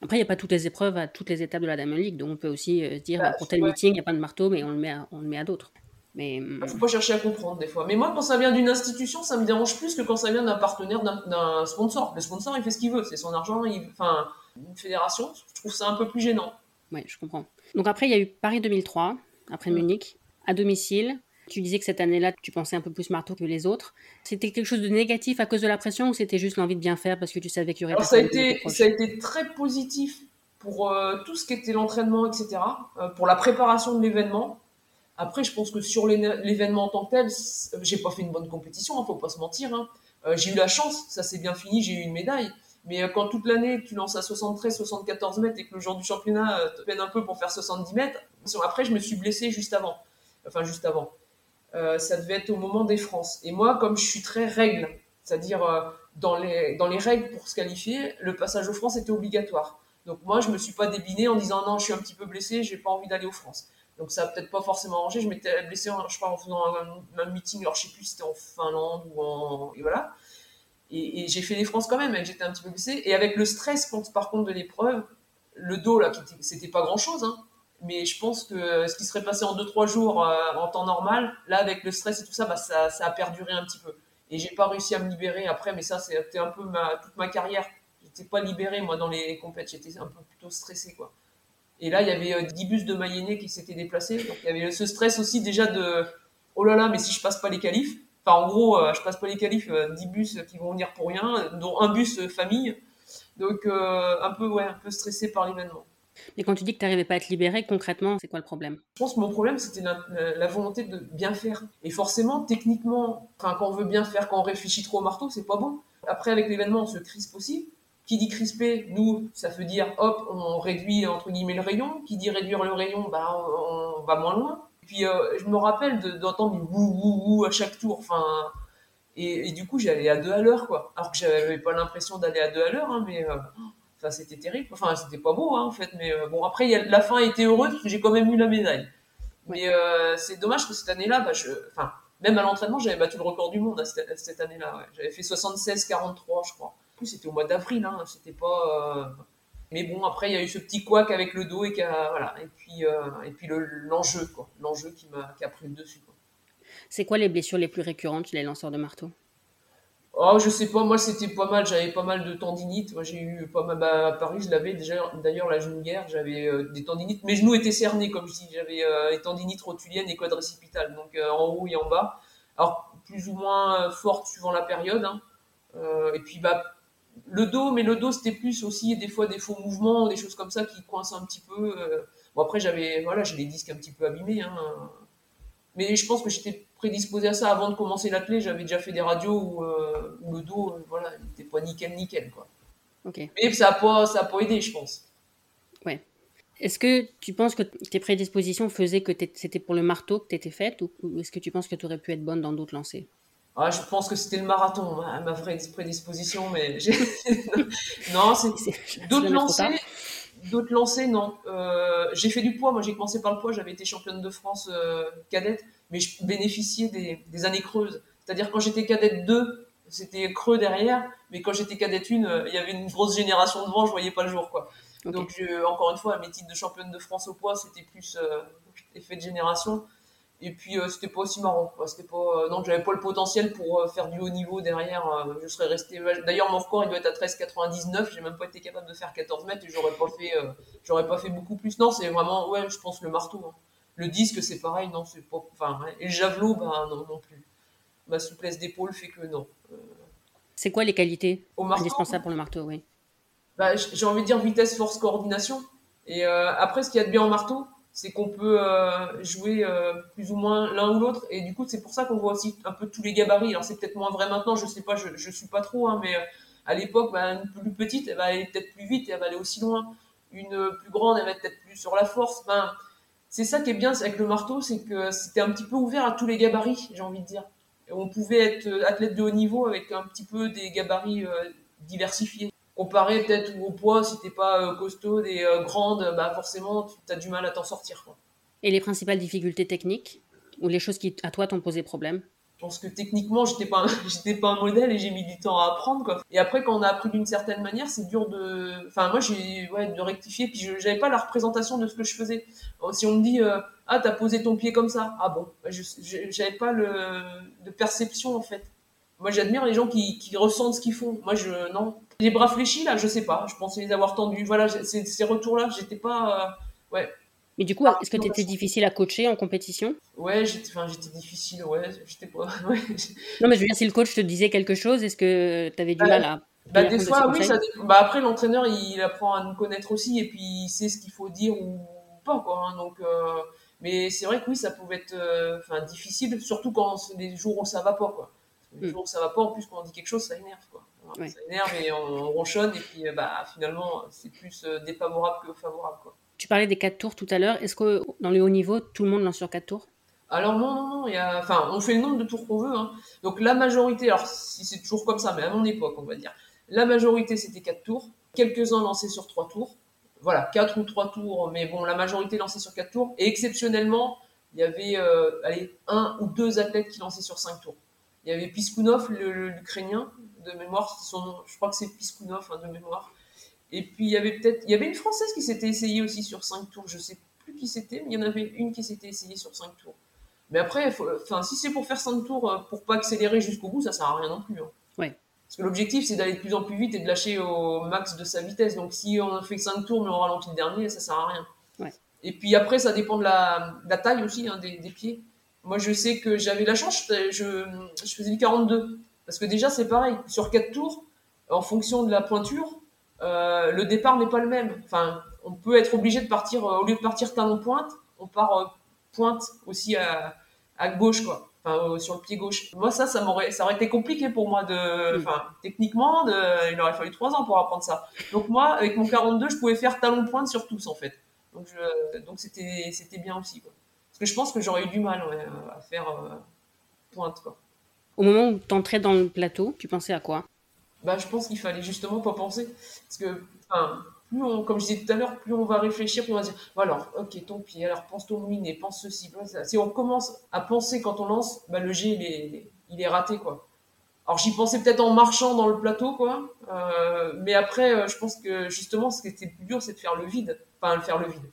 Après, il n'y a pas toutes les épreuves à toutes les étapes de la Diamond League, donc on peut aussi dire bah, pour tel meeting, il n'y a pas de marteau, mais on le met on le met à d'autres. Mais il hum, faut pas chercher à comprendre des fois. Mais moi, quand ça vient d'une institution, ça me dérange plus que quand ça vient d'un partenaire, d'un sponsor. Le sponsor, il fait ce qu'il veut, c'est son argent. Enfin, une fédération, je trouve ça un peu plus gênant. Oui, je comprends. Donc après, il y a eu Paris 2003, après mm. Munich, à domicile. Tu disais que cette année-là, tu pensais un peu plus marteau que les autres. C'était quelque chose de négatif à cause de la pression ou c'était juste l'envie de bien faire parce que tu savais qu'il y aurait Alors, ça a, été, ça a été très positif pour euh, tout ce qui était l'entraînement, etc., euh, pour la préparation de l'événement. Après, je pense que sur l'événement en tant que tel, j'ai pas fait une bonne compétition, hein, faut pas se mentir. Hein. Euh, j'ai eu la chance, ça s'est bien fini, j'ai eu une médaille. Mais euh, quand toute l'année tu lances à 73, 74 mètres et que le jour du championnat euh, te peine un peu pour faire 70 mètres, après je me suis blessé juste avant. Enfin, juste avant. ça devait être au moment des France. Et moi, comme je suis très règle, c'est-à-dire dans, les, règles pour se qualifier, le passage aux France était obligatoire. Donc moi, je me suis pas débiné en disant non, je suis un petit peu blessé, j'ai pas envie d'aller aux France. Donc ça a peut-être pas forcément arrangé. Je m'étais blessé, en, je crois, en faisant un, meeting, alors je sais plus si c'était en Finlande ou en. Et voilà. Et, j'ai fait les France quand même, j'étais un petit peu blessé. Et avec le stress, par contre, de l'épreuve, le dos, là, c'était pas grand-chose, hein. mais je pense que ce qui serait passé en 2-3 jours euh, en temps normal, là, avec le stress et tout ça, bah, ça, ça, a perduré un petit peu. Et j'ai pas réussi à me libérer après, mais ça, c'était un peu toute ma carrière. J'étais pas libéré, moi, dans les compétitions, j'étais un peu plutôt stressé, quoi. Et là, il y avait 10 euh, bus de Mayenne qui s'étaient déplacés. Donc, il y avait ce stress aussi déjà de oh là là, mais si je passe pas les qualifs, enfin, en gros, euh, je passe pas les qualifs, 10 euh, bus qui vont venir pour rien, dont un bus famille. Donc, un peu, ouais, un peu stressé par l'événement. Mais quand tu dis que tu n'arrivais pas à être libéré, concrètement, c'est quoi le problème? Je pense que mon problème, c'était la, volonté de bien faire. Et forcément, techniquement, quand on veut bien faire, quand on réfléchit trop au marteau, c'est pas bon. Après, avec l'événement, on se crispe aussi. Qui dit crisper, nous, ça veut dire hop, on réduit entre guillemets le rayon. Qui dit réduire le rayon, bah, on va moins loin. Et puis euh, je me rappelle d'entendre du wou wou wou à chaque tour. Enfin, et, du coup, j'allais à deux à l'heure, quoi. Alors que j'avais pas l'impression d'aller à deux à l'heure, hein, mais euh, enfin, c'était terrible. Enfin, c'était pas beau, hein, en fait. Mais euh, bon, après, y a, la fin était heureuse parce que j'ai quand même eu la médaille. Mais c'est dommage que cette année-là, bah, je, enfin, même à l'entraînement, j'avais battu le record du monde cette, cette année-là. Ouais. J'avais fait 76-43, je crois c'était au mois d'avril, hein, c'était pas. Euh, mais bon, après, il y a eu ce petit couac avec le dos et, voilà. et puis, euh, et puis l'enjeu, quoi. L'enjeu qui, m'a, qui a pris le dessus. C'est quoi les blessures les plus récurrentes chez les lanceurs de marteau? Oh, je sais pas, moi c'était pas mal, j'avais pas mal de tendinites. Moi j'ai eu pas mal, bah, à Paris je l'avais déjà, d'ailleurs la jeune guerre, j'avais euh, des tendinites. Mes genoux étaient cernés, comme je dis, j'avais des tendinites rotuliennes et quadricipitales, donc en haut et en bas. Alors plus ou moins fortes suivant la période. Hein. et puis bah, le dos, mais le dos c'était plus aussi des fois des faux mouvements, des choses comme ça qui coincent un petit peu. Euh. Bon après j'avais, voilà, j'ai les disques un petit peu abîmés, hein. mais je pense que j'étais prédisposé à ça avant de commencer l'athlète. J'avais déjà fait des radios où, euh, le dos, euh, voilà, n'était pas nickel nickel quoi. Mais ça a pas, ça a pas aidé, je pense. Ouais. Est-ce que tu penses que tes prédispositions faisaient que c'était pour le marteau que tu étais faite ou, est-ce que tu penses que tu aurais pu être bonne dans d'autres lancers? Ah, je pense que c'était le marathon, ma, ma vraie prédisposition, mais (laughs) (laughs) non, c'est d'autres lancers. D'autres lancers, non. Euh, j'ai fait du poids. Moi, j'ai commencé par le poids. J'avais été championne de France euh, cadette, mais je bénéficiais des, des années creuses. C'est-à-dire quand j'étais cadette 2, c'était creux derrière, mais quand j'étais cadette 1, euh, il y avait une grosse génération devant. Je voyais pas le jour, quoi. Donc, encore une fois, mes titres de championne de France au poids, c'était plus effet de génération. Et puis euh, c'était pas aussi marrant. C'était pas, euh, j'avais pas le potentiel pour euh, faire du haut niveau derrière. je serais resté. D'ailleurs, mon record il doit être à 13,99. J'ai même pas été capable de faire 14 mètres et j'aurais pas fait, j'aurais pas fait beaucoup plus. Non, c'est vraiment, ouais, je pense le marteau. Hein. Le disque, c'est pareil, non, c'est pas. Enfin, et le javelot, ben non, non plus. Ma souplesse d'épaule fait que non. C'est quoi les qualités indispensables pour le marteau, oui bah, j'ai envie de dire vitesse, force, coordination. Et euh, après, ce qu'il y a de bien en marteau, c'est qu'on peut euh, jouer euh, plus ou moins l'un ou l'autre. Et du coup, c'est pour ça qu'on voit aussi un peu tous les gabarits. Alors, c'est peut-être moins vrai maintenant, je sais pas, je, je suis pas trop, hein, mais à l'époque, bah, une plus petite, elle va aller peut-être plus vite et elle va aller aussi loin. Une plus grande, elle va être peut-être plus sur la force. Ben, c'est ça qui est bien avec le marteau, c'est que c'était un petit peu ouvert à tous les gabarits, j'ai envie de dire. Et on pouvait être athlète de haut niveau avec un petit peu des gabarits diversifiés comparé peut-être au poids, si t'es pas euh, costaud et euh, grande, bah forcément tu as du mal à t'en sortir. Quoi. Et les principales difficultés techniques ou les choses qui à toi t'ont posé problème? Je pense que techniquement j'étais pas (laughs) j'étais pas un modèle et j'ai mis du temps à apprendre quoi. Et après quand on a appris d'une certaine manière, c'est dur de enfin moi j'ai ouais de rectifier puis je j'avais pas la représentation de ce que je faisais. Si on me dit euh, ah t'as posé ton pied comme ça, ah bon, je j'avais pas le de perception en fait. Moi j'admire les gens qui, qui ressentent ce qu'ils font. Moi je non, les bras fléchis, là, je sais pas. Je pensais les avoir tendus. Voilà, ces, retours-là, j'étais pas. Euh, ouais. Mais du coup, est-ce que tu étais difficile à coacher en compétition? Ouais, j'étais difficile, ouais. J'étais pas. (laughs) Non, mais je veux dire, si le coach te disait quelque chose, est-ce que tu avais du mal à. Bah, des fois, oui, ça, bah, après, l'entraîneur, il apprend à nous connaître aussi, et puis il sait ce qu'il faut dire ou pas, quoi. Hein. donc, euh, Mais c'est vrai que oui, ça pouvait être euh, difficile, surtout quand c'est des jours où ça va pas, quoi. Les hmm. jours où ça va pas, en plus, quand on dit quelque chose, ça énerve, quoi. Ça énerve et on, ronchonne et puis euh, bah, finalement c'est plus euh, défavorable que favorable. Quoi. Tu parlais des 4 tours tout à l'heure. Est-ce que dans les hauts niveaux, tout le monde lance sur 4 tours? Alors non, non, non, il y a... enfin, on fait le nombre de tours qu'on veut. Hein. Donc la majorité, alors si c'est toujours comme ça, mais à mon époque, on va dire, la majorité c'était 4 tours, quelques-uns lancés sur 3 tours. Voilà, 4 ou 3 tours, mais bon, la majorité lancée sur 4 tours. Et exceptionnellement, il y avait euh, allez, un ou deux athlètes qui lançaient sur 5 tours. Il y avait Piskunov, l'Ukrainien, de mémoire, son je crois que c'est Piskunov hein, de mémoire. Et puis il y avait peut-être, il y avait une française qui s'était essayée aussi sur 5 tours, je sais plus qui c'était, mais il y en avait une qui s'était essayée sur 5 tours. Mais après, enfin, si c'est pour faire 5 tours, euh, pour pas accélérer jusqu'au bout, ça sert à rien non plus. Hein. Ouais. Parce que l'objectif, c'est d'aller de plus en plus vite et de lâcher au max de sa vitesse. Donc si on fait 5 tours mais on ralentit le dernier, ça sert à rien. Ouais. Et puis après, ça dépend de la, la taille aussi hein, des, des, pieds. Moi, je sais que j'avais la chance, je, je, faisais du 42. Parce que déjà, c'est pareil. Sur 4 tours, en fonction de la pointure, euh, le départ n'est pas le même. Enfin, on peut être obligé de partir, euh, au lieu de partir talon pointe, on part euh, pointe aussi à, à gauche, quoi. Enfin, sur le pied gauche. Moi, ça, ça m'aurait, ça aurait été compliqué pour moi de, enfin, techniquement, de, il aurait fallu 3 ans pour apprendre ça. Donc moi, avec mon 42, je pouvais faire talon pointe sur tous, en fait. Donc, je, donc c'était, c'était bien aussi, quoi. Parce que je pense que j'aurais eu du mal à faire pointe, quoi. Au moment où tu entrais dans le plateau, tu pensais à quoi? Bah, Je pense qu'il fallait justement pas penser. Parce que, plus on, comme je disais tout à l'heure, plus on va réfléchir, plus on va dire, bon alors, ok, ton pied, alors pense ton et pense ceci. Si on commence à penser quand on lance, bah, le jet, il est, il est raté, quoi. Alors j'y pensais peut-être en marchant dans le plateau, quoi. Euh, mais après, euh, je pense que justement, ce qui était plus dur, c'est de faire le vide. Enfin, de faire le vide.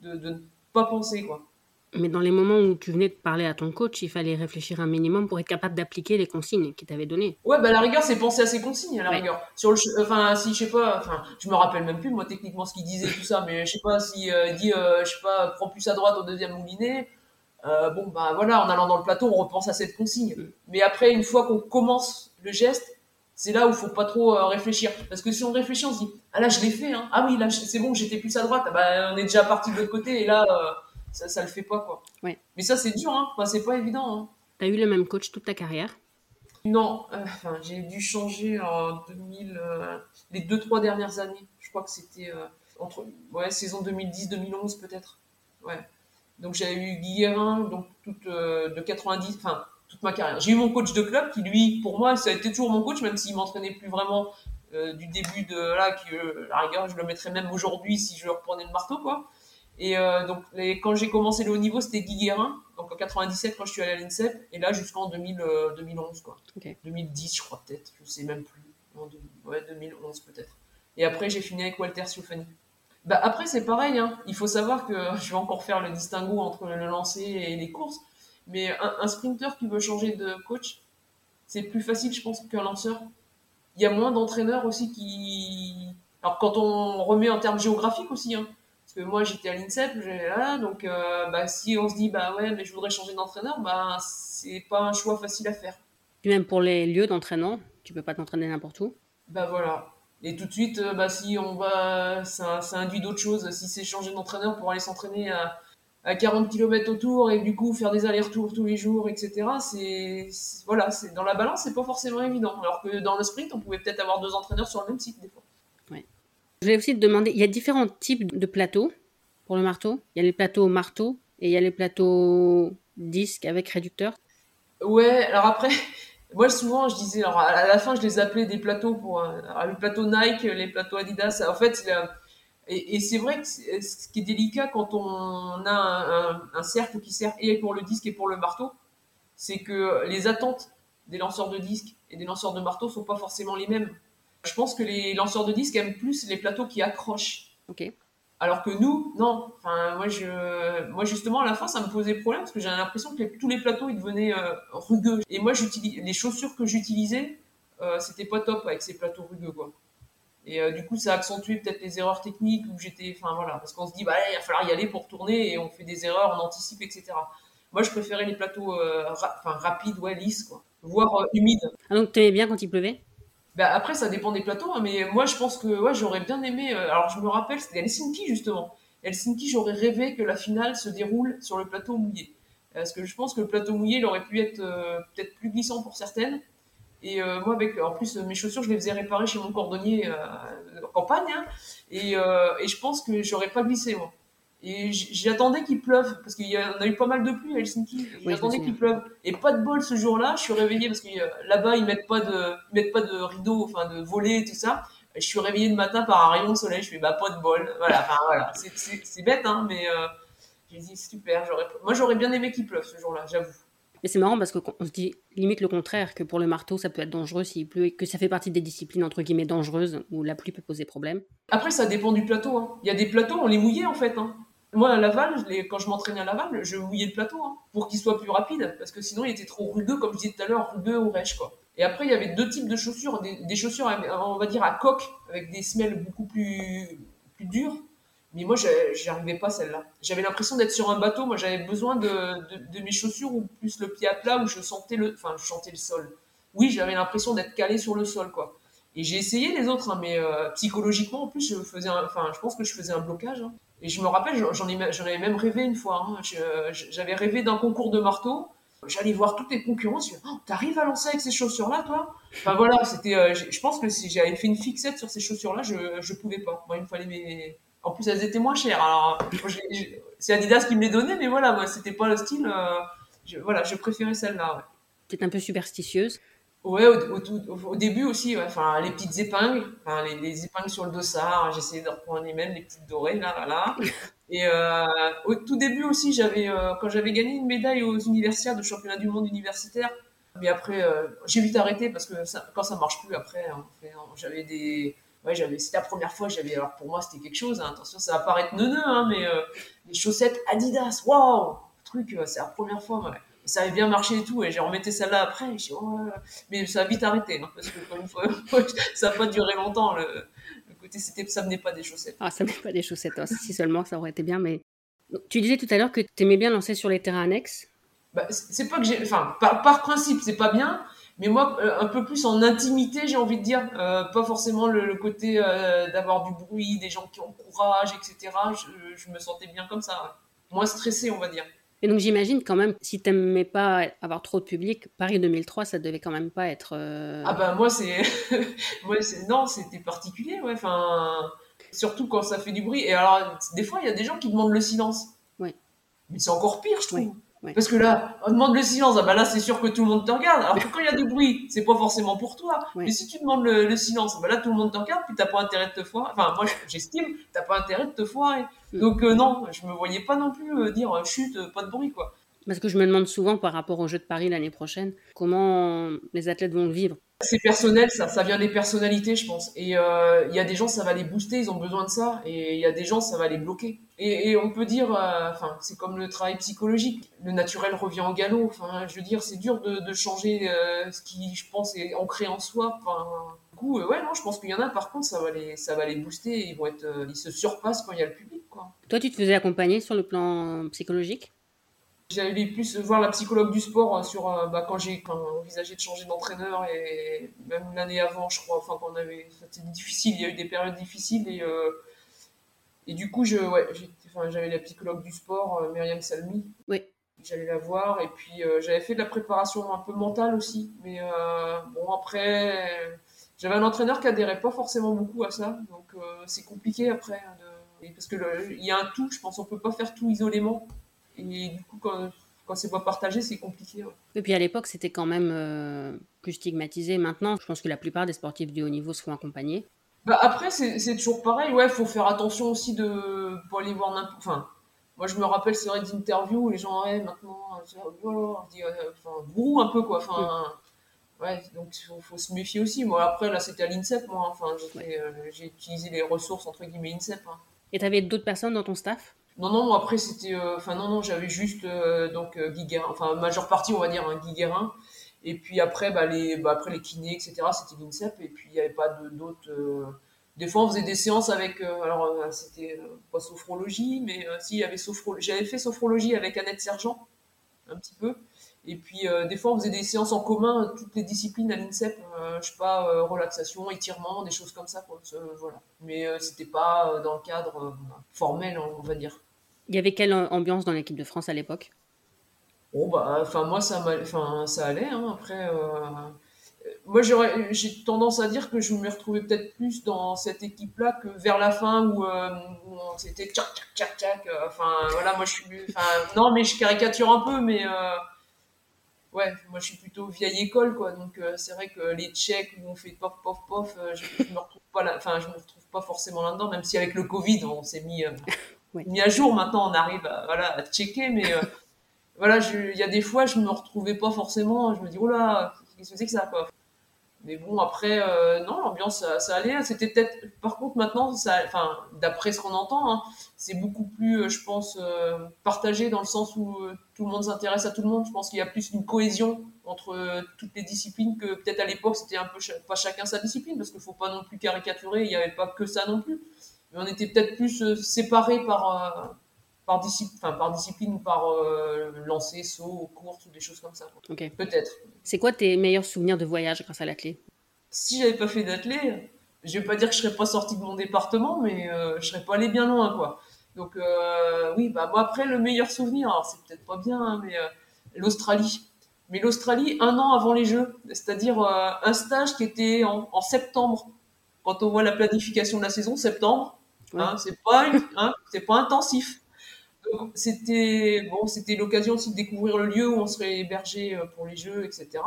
De, de ne pas penser, quoi. Mais dans les moments où tu venais de parler à ton coach, il fallait réfléchir un minimum pour être capable d'appliquer les consignes qu'il t'avait données. Ouais, bah à la rigueur, c'est penser à ces consignes, à la rigueur. Sur le, enfin, si je sais pas, enfin, je me rappelle même plus moi techniquement ce qu'il disait tout ça, mais je sais pas si euh, il dit, euh, je sais pas, prends plus à droite au deuxième moulinet. Euh, bon, bah voilà, en allant dans le plateau, on repense à cette consigne. Mm. Mais après, une fois qu'on commence le geste, c'est là où il faut pas trop euh, réfléchir. Parce que si on réfléchit, on se dit, ah là, je l'ai fait, hein. Ah oui, là, c'est bon, j'étais plus à droite. Ah, bah, on est déjà parti de l'autre côté, et là, ça, ça le fait pas, quoi. Ouais. Mais ça, c'est dur, hein. Enfin, c'est pas évident, hein. T'as eu le même coach toute ta carrière? Non, euh, enfin, j'ai dû changer en 2000, euh, les deux, trois dernières années. Je crois que c'était euh, entre, ouais, saison 2010-2011 peut-être. Ouais. Donc j'avais eu Guillerin, donc toute, de 90, enfin, toute ma carrière. J'ai eu mon coach de club qui, lui, pour moi, ça a été toujours mon coach, même s'il m'entraînait plus vraiment du début de là, que la rigueur, je le mettrais même aujourd'hui si je reprenais le marteau, quoi. Et euh, donc, les, quand j'ai commencé le haut niveau, c'était Guy Guérin, donc en 97 quand je suis allé à l'INSEP, et là jusqu'en 2011, euh, quoi. 2010, je crois peut-être, je sais même plus. ouais, 2011 peut-être. Et après, j'ai fini avec Walter Siofani. Bah, après, c'est pareil, hein. il faut savoir que (laughs) je vais encore faire le distinguo entre le lancer et les courses, mais un, un sprinter qui veut changer de coach, c'est plus facile, je pense, qu'un lanceur. Il y a moins d'entraîneurs aussi qui. Alors, quand on remet en termes géographiques aussi, hein, que moi j'étais à l'INSEP, là, donc euh, bah, si on se dit bah ouais mais je voudrais changer d'entraîneur, bah c'est pas un choix facile à faire. Puis même pour les lieux d'entraînement, tu peux pas t'entraîner n'importe où? Bah voilà, Et tout de suite, euh, bah, si on va, ça, ça induit d'autres choses. Si c'est changer d'entraîneur pour aller s'entraîner à, à 40 km autour et du coup faire des allers-retours tous les jours, etc. C'est voilà, c'est dans la balance, c'est pas forcément évident. Alors que dans le sprint, on pouvait peut-être avoir deux entraîneurs sur le même site des fois. Je voulais aussi te demander, il y a différents types de plateaux pour le marteau. Il y a les plateaux marteau et il y a les plateaux disque avec réducteur. Ouais, alors après, (laughs) moi souvent je disais, alors à la fin je les appelais des plateaux pour euh, le plateau Nike, les plateaux Adidas. En fait, et, c'est vrai que ce qui est délicat quand on a un, cercle qui sert et pour le disque et pour le marteau, c'est que les attentes des lanceurs de disque et des lanceurs de marteau sont pas forcément les mêmes. Je pense que les lanceurs de disque aiment plus les plateaux qui accrochent. Ok. Alors que nous, non. Enfin, moi, je, moi justement, à la fin, ça me posait problème parce que j'avais l'impression que tous les plateaux, ils devenaient euh, rugueux. Et moi, les chaussures que j'utilisais, euh, c'était pas top avec ces plateaux rugueux, quoi. Et euh, du coup, ça a accentué peut-être les erreurs techniques où j'étais, enfin voilà, parce qu'on se dit, bah, il va falloir y aller pour tourner et on fait des erreurs, on anticipe, etc. Moi, je préférais les plateaux euh, rapides, ouais, lisses, quoi, voire humides. Ah, donc tu aimais bien quand il pleuvait? Bah, Après, ça dépend des plateaux, hein, mais moi, je pense que ouais, j'aurais bien aimé. alors, je me rappelle, c'était Helsinki, justement. Helsinki, j'aurais rêvé que la finale se déroule sur le plateau mouillé. Parce que je pense que le plateau mouillé, il aurait pu être peut-être plus glissant pour certaines. Et euh, moi, avec, en plus, mes chaussures, je les faisais réparer chez mon cordonnier euh, en campagne. Hein. et, euh, et, je pense que j'aurais pas glissé, moi. Et j'attendais qu'il pleuve, parce qu'il y en a eu pas mal de pluie à Helsinki. J'attendais qu'il pleuve. Et pas de bol ce jour-là, je suis réveillée, parce que là-bas, ils mettent pas de, ils mettent pas de rideau, enfin, de volet, tout ça. Je suis réveillée le matin par un rayon de soleil, je fais, bah, pas de bol. Voilà, enfin, voilà. C'est bête, hein, mais j'ai dit, super. Moi, j'aurais bien aimé qu'il pleuve ce jour-là, j'avoue. Mais c'est marrant parce qu'on se dit limite le contraire, que pour le marteau, ça peut être dangereux s'il pleut et que ça fait partie des disciplines entre guillemets dangereuses où la pluie peut poser problème. Après, ça dépend du plateau. Hein. Il y a des plateaux, on les mouillait en fait. Hein. Moi, à Laval, quand je m'entraînais à Laval, je mouillais le plateau hein, pour qu'il soit plus rapide parce que sinon il était trop rugueux, comme je disais tout à l'heure, rugueux ou rêche. Et après, il y avait deux types de chaussures. Des, chaussures, on va dire, à coque, avec des semelles beaucoup plus, plus dures mais moi, j'y arrivais pas celle-là. J'avais l'impression d'être sur un bateau. Moi, j'avais besoin de, de, mes chaussures ou plus le pied à plat où je sentais le, enfin, je sentais le sol. Oui, j'avais l'impression d'être calé sur le sol, quoi. Et j'ai essayé les autres, hein, mais euh, psychologiquement, en plus, je faisais, enfin, je pense que je faisais un blocage. Hein. Et je me rappelle, j'en ai, j'en avais même rêvé une fois. Hein. J'avais rêvé d'un concours de marteau. J'allais voir toutes les concurrents. Je oh, t'arrives à lancer avec ces chaussures-là, toi? Enfin voilà, c'était. Euh, je pense que si j'avais fait une fixette sur ces chaussures-là, je, je pouvais pas. Il me fallait mes, en plus, elles étaient moins chères. C'est Adidas qui me les donnait, mais voilà, moi, c'était pas le style. Euh, je, voilà, je préférais celle-là. Ouais. un peu superstitieuse. Ouais, au, début aussi, enfin, les petites épingles, enfin, les, épingles sur le dossard, j'essayais de reprendre les mêmes, les petites dorées, là, là, (laughs) Et euh, au tout début aussi, j'avais, euh, quand j'avais gagné une médaille aux universitaires de championnat du monde universitaire, mais après, j'ai vite arrêté parce que ça, quand ça marche plus, après, j'avais des, ouais, j'avais, c'était la première fois, j'avais, alors pour moi, c'était quelque chose, hein. attention, ça va paraître neuneux, hein, mais euh, les chaussettes Adidas, waouh, truc, euh, c'est la première fois, ouais. Ça avait bien marché et tout, et j'ai remetté celle-là après, et oh, mais ça a vite arrêté, hein, parce que une fois, (laughs) ça n'a pas duré longtemps, le, côté, c'était, ça venait pas des chaussettes. Ah, ça venait pas des chaussettes, hein. si seulement, ça aurait été bien, mais. tu disais tout à l'heure que tu aimais bien lancer sur les terrains annexes. Bah, c'est pas que j'ai, enfin, par, par principe, c'est pas bien, mais moi euh, un peu plus en intimité j'ai envie de dire euh, pas forcément le, côté euh, d'avoir du bruit des gens qui encouragent etc je, je me sentais bien comme ça moins stressé on va dire et donc j'imagine quand même si t'aimais pas avoir trop de public Paris 2003 ça devait quand même pas être ah ben moi c'est (laughs) moi c'est non c'était particulier ouais enfin surtout quand ça fait du bruit. Et alors des fois il y a des gens qui demandent le silence. Ouais. Mais c'est encore pire je trouve parce que là, on demande le silence, ah bah là c'est sûr que tout le monde te regarde. Alors que quand il y a du bruit, c'est pas forcément pour toi. Mais si tu demandes le, silence, bah là tout le monde te regarde, puis t'as pas intérêt de te foirer. Enfin, moi j'estime, t'as pas intérêt de te foirer. Mm. Donc euh, non, je me voyais pas non plus euh, dire euh, chute, pas de bruit quoi. Parce que je me demande souvent par rapport aux Jeux de Paris l'année prochaine, comment les athlètes vont le vivre. C'est personnel, ça, ça vient des personnalités, je pense. Et euh, il y a des gens, ça va les booster, ils ont besoin de ça. Et il y a des gens, ça va les bloquer. Et, on peut dire, euh, c'est comme le travail psychologique. Le naturel revient en galop. Enfin, je veux dire, c'est dur de, changer euh, ce qui, je pense, est ancré en soi. Enfin, du coup, ouais, non, je pense qu'il y en a. Par contre, ça va les, ça va les booster. Ils vont être, ils se surpassent quand il y a le public, quoi. Toi, tu te faisais accompagner sur le plan psychologique? J'allais plus voir la psychologue du sport sur bah, quand j'ai envisagé de changer d'entraîneur et même l'année avant, je crois. Enfin, quand avait, c'était difficile. Il y a eu des périodes difficiles et et du coup, je, ouais, j'avais la psychologue du sport, Myriam Salmi. Oui j'allais la voir et puis euh, j'avais fait de la préparation un peu mentale aussi mais euh, bon après j'avais un entraîneur qui adhérait pas forcément beaucoup à ça donc euh, c'est compliqué après hein, parce que il y a un tout je pense on peut pas faire tout isolément et du coup quand, quand c'est pas partagé c'est compliqué et puis à l'époque c'était quand même plus stigmatisé maintenant je pense que la plupart des sportifs du haut niveau seront accompagnés bah après c'est toujours pareil ouais faut faire attention aussi de pour aller voir n'importe enfin moi, je me rappelle, c'est vrai, d'interviews où les gens, ouais, maintenant, oh, on dit, enfin, un peu, quoi. Enfin, ouais, donc il faut, se méfier aussi. Moi, après, là, c'était à l'INSEP, moi. Enfin, euh, j'ai utilisé les ressources, entre guillemets, INSEP. Hein. Et tu avais d'autres personnes dans ton staff? Non, non, après, c'était. Euh, enfin, non, non, j'avais juste, euh, donc, Guy Guérin, enfin, majeure partie, on va dire, hein, Guy Guérin. Et puis après, bah, les, bah, après, les kinés, etc., c'était l'INSEP. Et puis, il n'y avait pas d'autres des fois, on faisait des séances avec. Euh, alors, euh, c'était euh, pas sophrologie, mais si, il y avait sophrologie. J'avais fait sophrologie avec Annette Sergent, un petit peu. Et puis, des fois, on faisait des séances en commun, toutes les disciplines à l'INSEP. je sais pas, relaxation, étirement, des choses comme ça. voilà. Mais c'était pas dans le cadre formel, on va dire. Il y avait quelle ambiance dans l'équipe de France à l'époque? Bon, bah, enfin, moi, ça, ça allait. Hein. Après moi, j'ai tendance à dire que je me retrouvais peut-être plus dans cette équipe-là que vers la fin où, euh, c'était tchac, tchac, tchac, tchac. Euh, enfin, voilà, moi, je suis. non, mais je caricature un peu, mais. Euh, ouais, moi, je suis plutôt vieille école, quoi. Donc, c'est vrai que les Tchèques où on fait pof, pof, pof, je, me retrouve pas. Enfin, je me retrouve pas forcément là-dedans, même si avec le Covid, on s'est mis, mis à jour. Maintenant, on arrive à, voilà, à checker, mais. (laughs) voilà, il y a des fois, je me retrouvais pas forcément. Je me dis, oh là, qu'est-ce que c'est que ça, quoi. Mais bon, après, euh, non, l'ambiance, ça, allait. C'était peut-être, par contre, maintenant, ça, enfin, d'après ce qu'on entend, hein, c'est beaucoup plus, euh, je pense, euh, partagé dans le sens où tout le monde s'intéresse à tout le monde. Je pense qu'il y a plus une cohésion entre toutes les disciplines que peut-être à l'époque, c'était un peu pas chacun sa discipline, parce qu'il faut pas non plus caricaturer, il n'y avait pas que ça non plus. Mais on était peut-être plus séparés par par, discipline, par discipline ou par euh, lancer, saut, course ou des choses comme ça. Peut-être. C'est quoi tes meilleurs souvenirs de voyage grâce à l'athlé? Si j'avais pas fait d'athlé, je vais pas dire que je serais pas sorti de mon département, mais euh, je serais pas allé bien loin, quoi. Donc euh, oui, bah moi après le meilleur souvenir, alors c'est peut-être pas bien, hein, mais l'Australie. Mais l'Australie un an avant les Jeux, c'est-à-dire un stage qui était en, septembre. Quand on voit la planification de la saison, septembre, hein, c'est pas, hein, pas intensif c'était bon, c'était l'occasion aussi de découvrir le lieu où on serait hébergé euh, pour les jeux, etc.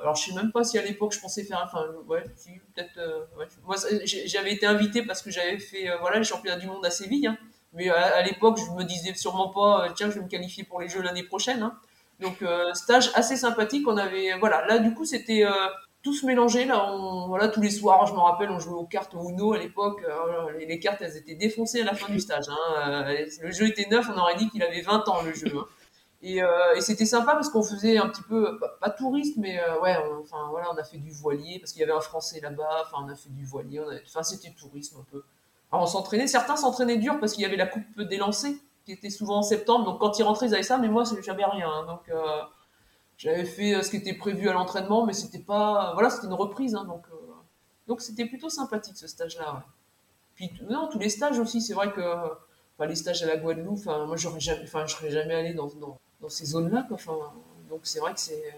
Alors je sais même pas si à l'époque je pensais faire, enfin ouais, peut-être. Euh, Moi j'avais été invité parce que j'avais fait euh, voilà les championnats du monde à Séville, hein. mais à, l'époque je me disais sûrement pas tiens je vais me qualifier pour les jeux l'année prochaine. Hein. Donc stage assez sympathique, on avait voilà là du coup c'était tous mélangés. Là, on, voilà, tous les soirs, je me rappelle, on jouait aux cartes Uno à l'époque. Euh, les, cartes, elles étaient défoncées à la fin du stage. Hein. Euh, le jeu était neuf, on aurait dit qu'il avait 20 ans le jeu. Hein. Euh, et, c'était sympa parce qu'on faisait un petit peu, pas, touriste, mais ouais, on, enfin voilà, on a fait du voilier parce qu'il y avait un Français là-bas. Enfin, on a fait du voilier. enfin, c'était tourisme un peu. On s'entraînait. Certains s'entraînaient dur parce qu'il y avait la coupe des lancers qui était souvent en septembre. Donc, quand ils rentraient, ils avaient ça, mais moi, j'avais rien. Hein. donc j'avais fait euh, ce qui était prévu à l'entraînement, mais c'était pas. Voilà, c'était une reprise. Hein, donc, euh, donc c'était plutôt sympathique ce stage-là. Puis, non, tous les stages aussi, c'est vrai que. Enfin, les stages à la Guadeloupe, enfin, moi, j'aurais jamais, enfin, je serais jamais allé dans, dans, dans ces zones-là. Enfin, donc, c'est vrai que c'est.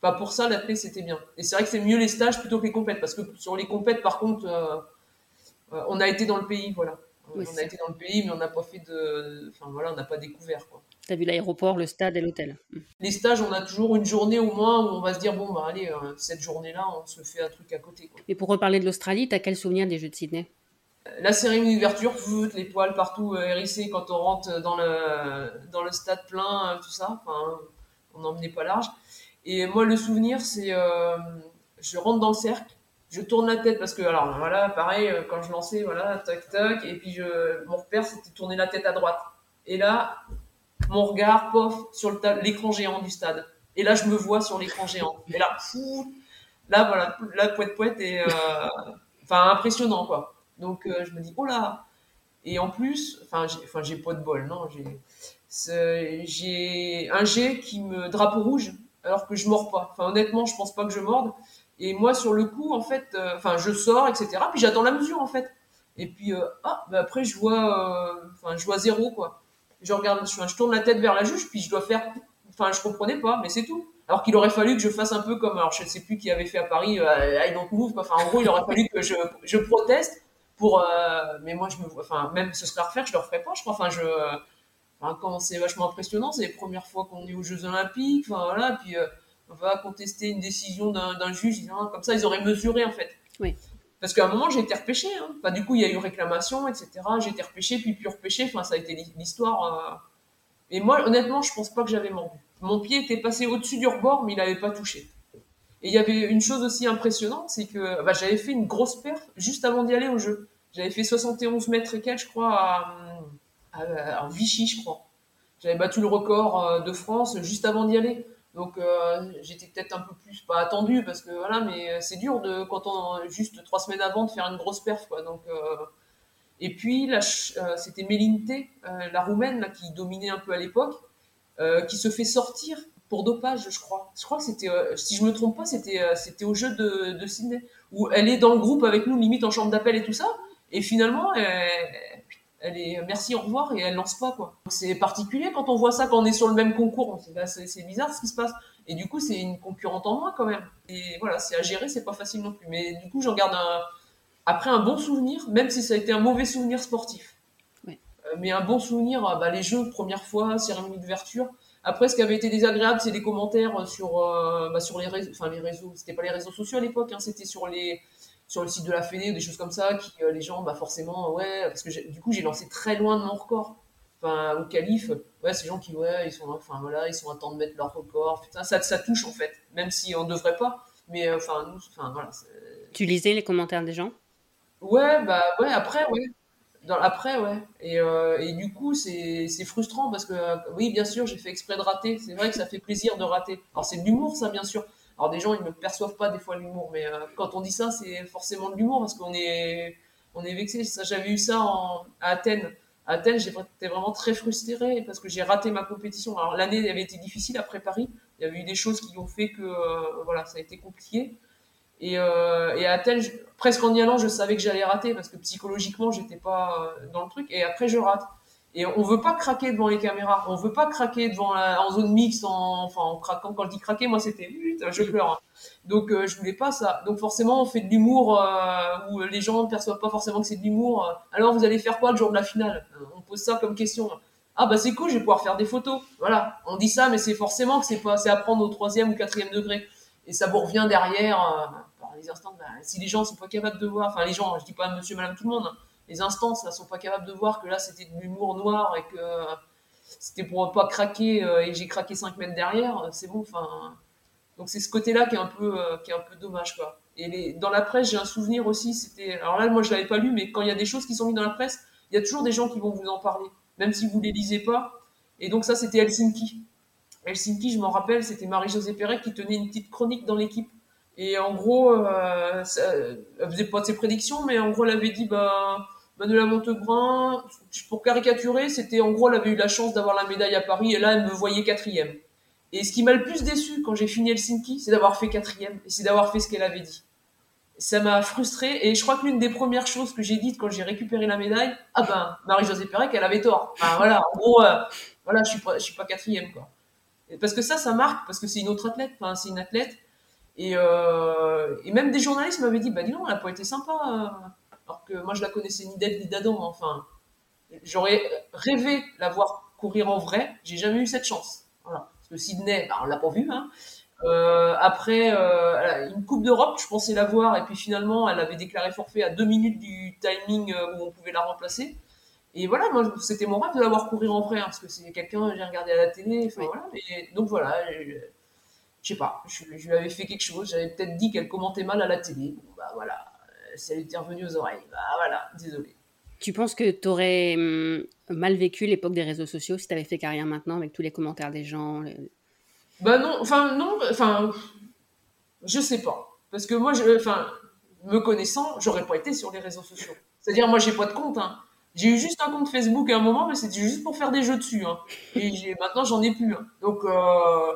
Pas pour ça, la c'était bien. Et c'est vrai que c'est mieux les stages plutôt que les compètes, parce que sur les compètes, par contre, euh, on a été dans le pays, voilà. on a été dans le pays, mais on n'a pas fait de. Enfin, voilà, on n'a pas découvert, quoi. Tu as vu l'aéroport, le stade et l'hôtel. Mm. Les stages, on a toujours une journée au moins où on va se dire bon, bah allez, euh, cette journée-là, on se fait un truc à côté. Et pour reparler de l'Australie, tu as quel souvenir des Jeux de Sydney? Euh, La cérémonie d'ouverture, les poils partout euh, hérissés quand on rentre dans le, dans le stade plein, tout ça. Enfin, on n'emmenait pas large. Et moi, le souvenir, c'est je rentre dans le cercle, je tourne la tête parce que, alors voilà, pareil, quand je lançais, voilà, tac, tac, et puis je, mon repère, c'était tourner la tête à droite. Et là, mon regard, pof, sur l'écran géant du stade. Et là, je me vois sur l'écran géant. Et là, fou, là, voilà, la poète poète est, euh, enfin, impressionnant, quoi. Donc, euh, je me dis, oh là. Et en plus, enfin, j'ai, pas de bol, non, j'ai, un G qui me drapeau rouge alors que je mords pas. Enfin, honnêtement, je pense pas que je morde. Et moi, sur le coup, en fait, euh, enfin, je sors, etc. Puis j'attends la mesure, en fait. Et puis, ah, bah après, je vois, enfin, je vois zéro, quoi. Je regarde, je, tourne la tête vers la juge, puis je dois faire, enfin, je comprenais pas, mais c'est tout. Alors qu'il aurait fallu que je fasse un peu comme, alors je ne sais plus qui avait fait à Paris, I don't move. Enfin, en gros, il aurait fallu que je, je proteste pour, mais moi, je me vois, enfin, même ce serait à refaire, je le referais pas, je crois. Enfin, je, enfin, quand c'est vachement impressionnant, c'est les premières fois qu'on est aux Jeux Olympiques, enfin, voilà, puis, on va contester une décision d'un juge, comme ça ils auraient mesuré en fait. Oui. Parce qu'à un moment j'ai été repêché, hein. enfin, du coup il y a eu réclamation, etc. J'ai été repêché, puis plus repêché, enfin ça a été l'histoire. Euh. Et moi honnêtement je pense pas que j'avais mordu. Mon pied était passé au-dessus du rebord, mais il n'avait pas touché. Et il y avait une chose aussi impressionnante, c'est que bah, j'avais fait une grosse perte juste avant d'y aller au jeu. J'avais fait 71 mètres et quelques, je crois, à, Vichy, je crois. J'avais battu le record euh, de France juste avant d'y aller. Donc euh, j'étais peut-être un peu plus pas attendu parce que voilà, mais c'est dur de quand on juste trois semaines avant de faire une grosse perf quoi. Donc euh, et puis là euh, c'était Mélinte, la roumaine là, qui dominait un peu à l'époque, qui se fait sortir pour dopage, je crois. Je crois que c'était, si je me trompe pas, c'était c'était au jeu de, de Sydney où elle est dans le groupe avec nous, limite en chambre d'appel et tout ça. Et finalement, elle, elle est merci, au revoir, et elle lance pas, quoi. C'est particulier quand on voit ça, quand on est sur le même concours. C'est bizarre ce qui se passe. Et du coup, c'est une concurrente en moins, quand même. Et voilà, c'est à gérer, c'est pas facile non plus. Mais du coup, j'en garde un, après un bon souvenir, même si ça a été un mauvais souvenir sportif. Oui. Euh, mais un bon souvenir, euh, bah, les jeux, première fois, cérémonie d'ouverture. Après, ce qui avait été désagréable, c'est des commentaires sur, euh, bah, sur les réseaux, enfin les réseaux, c'était pas les réseaux sociaux à l'époque, hein, c'était sur les, sur le site de la Fédé, des choses comme ça, qui euh, les gens, bah forcément, ouais, parce que du coup j'ai lancé très loin de mon record. Enfin, au calife, ouais, ces gens qui, ouais, ils sont, enfin voilà, ils sont à temps de mettre leur record. Putain, ça, ça touche en fait, même si on devrait pas. Mais euh, enfin, nous, enfin voilà. Tu lisais les commentaires des gens? Ouais, bah ouais, après, ouais. Dans, après, ouais. Et, euh, et du coup, c'est frustrant parce que, oui, bien sûr, j'ai fait exprès de rater. C'est vrai que ça fait plaisir de rater. Alors, c'est de l'humour, ça, bien sûr. Alors des gens, ils ne perçoivent pas des fois l'humour, mais euh, quand on dit ça, c'est forcément de l'humour parce qu'on est, on est vexé. J'avais eu ça à Athènes. À Athènes, j'étais vraiment très frustré parce que j'ai raté ma compétition. Alors l'année avait été difficile après Paris. Il y avait eu des choses qui ont fait que euh, voilà, ça a été compliqué. Et, euh, à Athènes, presque en y allant, je savais que j'allais rater parce que psychologiquement, j'étais pas dans le truc. Et après, je rate. Et on veut pas craquer devant les caméras, on veut pas craquer devant la, en zone mixte, en, enfin en craquant. Quand je dis craquer, moi c'était je pleure. Hein. Donc euh, je voulais pas ça. Donc forcément on fait de l'humour euh, où les gens ne perçoivent pas forcément que c'est de l'humour. Alors vous allez faire quoi le jour de la finale? Euh, On pose ça comme question. Ah bah c'est cool, je vais pouvoir faire des photos. Voilà, on dit ça, mais c'est forcément que c'est pas, c'est à prendre au troisième ou quatrième degré. Et ça vous revient derrière. Euh, les instants, bah, si les gens sont pas capables de voir, enfin les gens, je dis pas monsieur, madame, tout le monde. Hein, les instances ne sont pas capables de voir que là c'était de l'humour noir et que c'était pour pas craquer euh, et j'ai craqué 5 mètres derrière, c'est bon. Enfin, donc c'est ce côté-là qui est un peu euh, qui est un peu dommage quoi. Et dans la presse, j'ai un souvenir aussi. C'était alors là, moi je l'avais pas lu, mais quand il y a des choses qui sont mises dans la presse, il y a toujours des gens qui vont vous en parler, même si vous les lisez pas. Et donc ça, c'était Helsinki. Helsinki, je m'en rappelle, c'était Marie-Josée Perret qui tenait une petite chronique dans l'équipe. Et en gros, euh, elle faisait pas de ses prédictions, mais en gros, elle avait dit, bah, Manuela Montebrun, pour caricaturer, c'était en gros, elle avait eu la chance d'avoir la médaille à Paris et là, elle me voyait quatrième. Et ce qui m'a le plus déçu quand j'ai fini Helsinki, c'est d'avoir fait quatrième et c'est d'avoir fait ce qu'elle avait dit. Ça m'a frustré et je crois que l'une des premières choses que j'ai dites quand j'ai récupéré la médaille, ah ben, Marie-Josée Perret, qu'elle avait tort. Voilà, en gros, euh, voilà, je suis pas, suis pas quatrième, quoi. parce que ça, ça marque, parce que c'est une autre athlète, enfin, c'est une athlète. Et, euh, même des journalistes m'avaient dit, bah dis non, elle a pas été sympa. Euh alors que moi je la connaissais ni d'elle ni d'Adam. Enfin, j'aurais rêvé la voir courir en vrai. J'ai jamais eu cette chance. Voilà. Parce que Sydney, bah, on l'a pas vu. Hein. Euh, après euh, une Coupe d'Europe, je pensais la voir et puis finalement elle avait déclaré forfait à deux minutes du timing euh, où on pouvait la remplacer. Et voilà, moi c'était mon rêve de la voir courir en vrai hein, parce que c'est quelqu'un que j'ai regardé à la télé. Enfin, voilà, donc voilà, je, sais pas, je, lui avais fait quelque chose. J'avais peut-être dit qu'elle commentait mal à la télé. Bon, bah voilà, ça lui était revenu aux oreilles. Bah voilà, désolé. Tu penses que tu aurais hum, mal vécu l'époque des réseaux sociaux si tu avais fait carrière maintenant avec tous les commentaires des gens Bah non, enfin non, enfin je sais pas. Parce que moi, je, enfin, me connaissant, j'aurais pas été sur les réseaux sociaux. C'est-à-dire, moi, j'ai pas de compte. Hein. J'ai eu juste un compte Facebook à un moment, mais c'était juste pour faire des jeux dessus. Hein. Et maintenant, j'en ai plus. Hein. Donc, euh,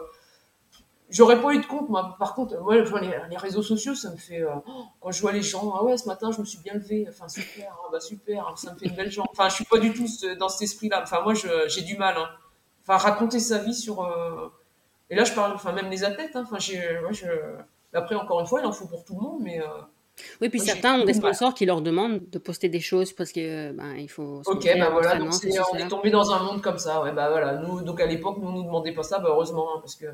j'aurais pas eu de compte, moi. Par contre, moi, les, réseaux sociaux, ça me fait. Euh, quand je vois les gens, ah ouais, ce matin, je me suis bien levé. Enfin, super, hein, bah super, ça me fait une belle jambe. Enfin, je suis pas du tout dans cet esprit-là. Enfin, moi, j'ai du mal. Hein. Enfin, raconter sa vie sur. Euh, et là, je parle, enfin, même les athlètes. Enfin, j'ai. je... Après, encore une fois, il en faut pour tout le monde, mais. Oui, puis certains ont des sponsors qui leur demandent de poster des choses parce que ben, il faut. Ok, ben voilà, donc on est tombé dans un monde comme ça. Ouais, bah voilà. Nous, donc à l'époque, nous, nous demandait pas ça, bah, heureusement, hein, parce que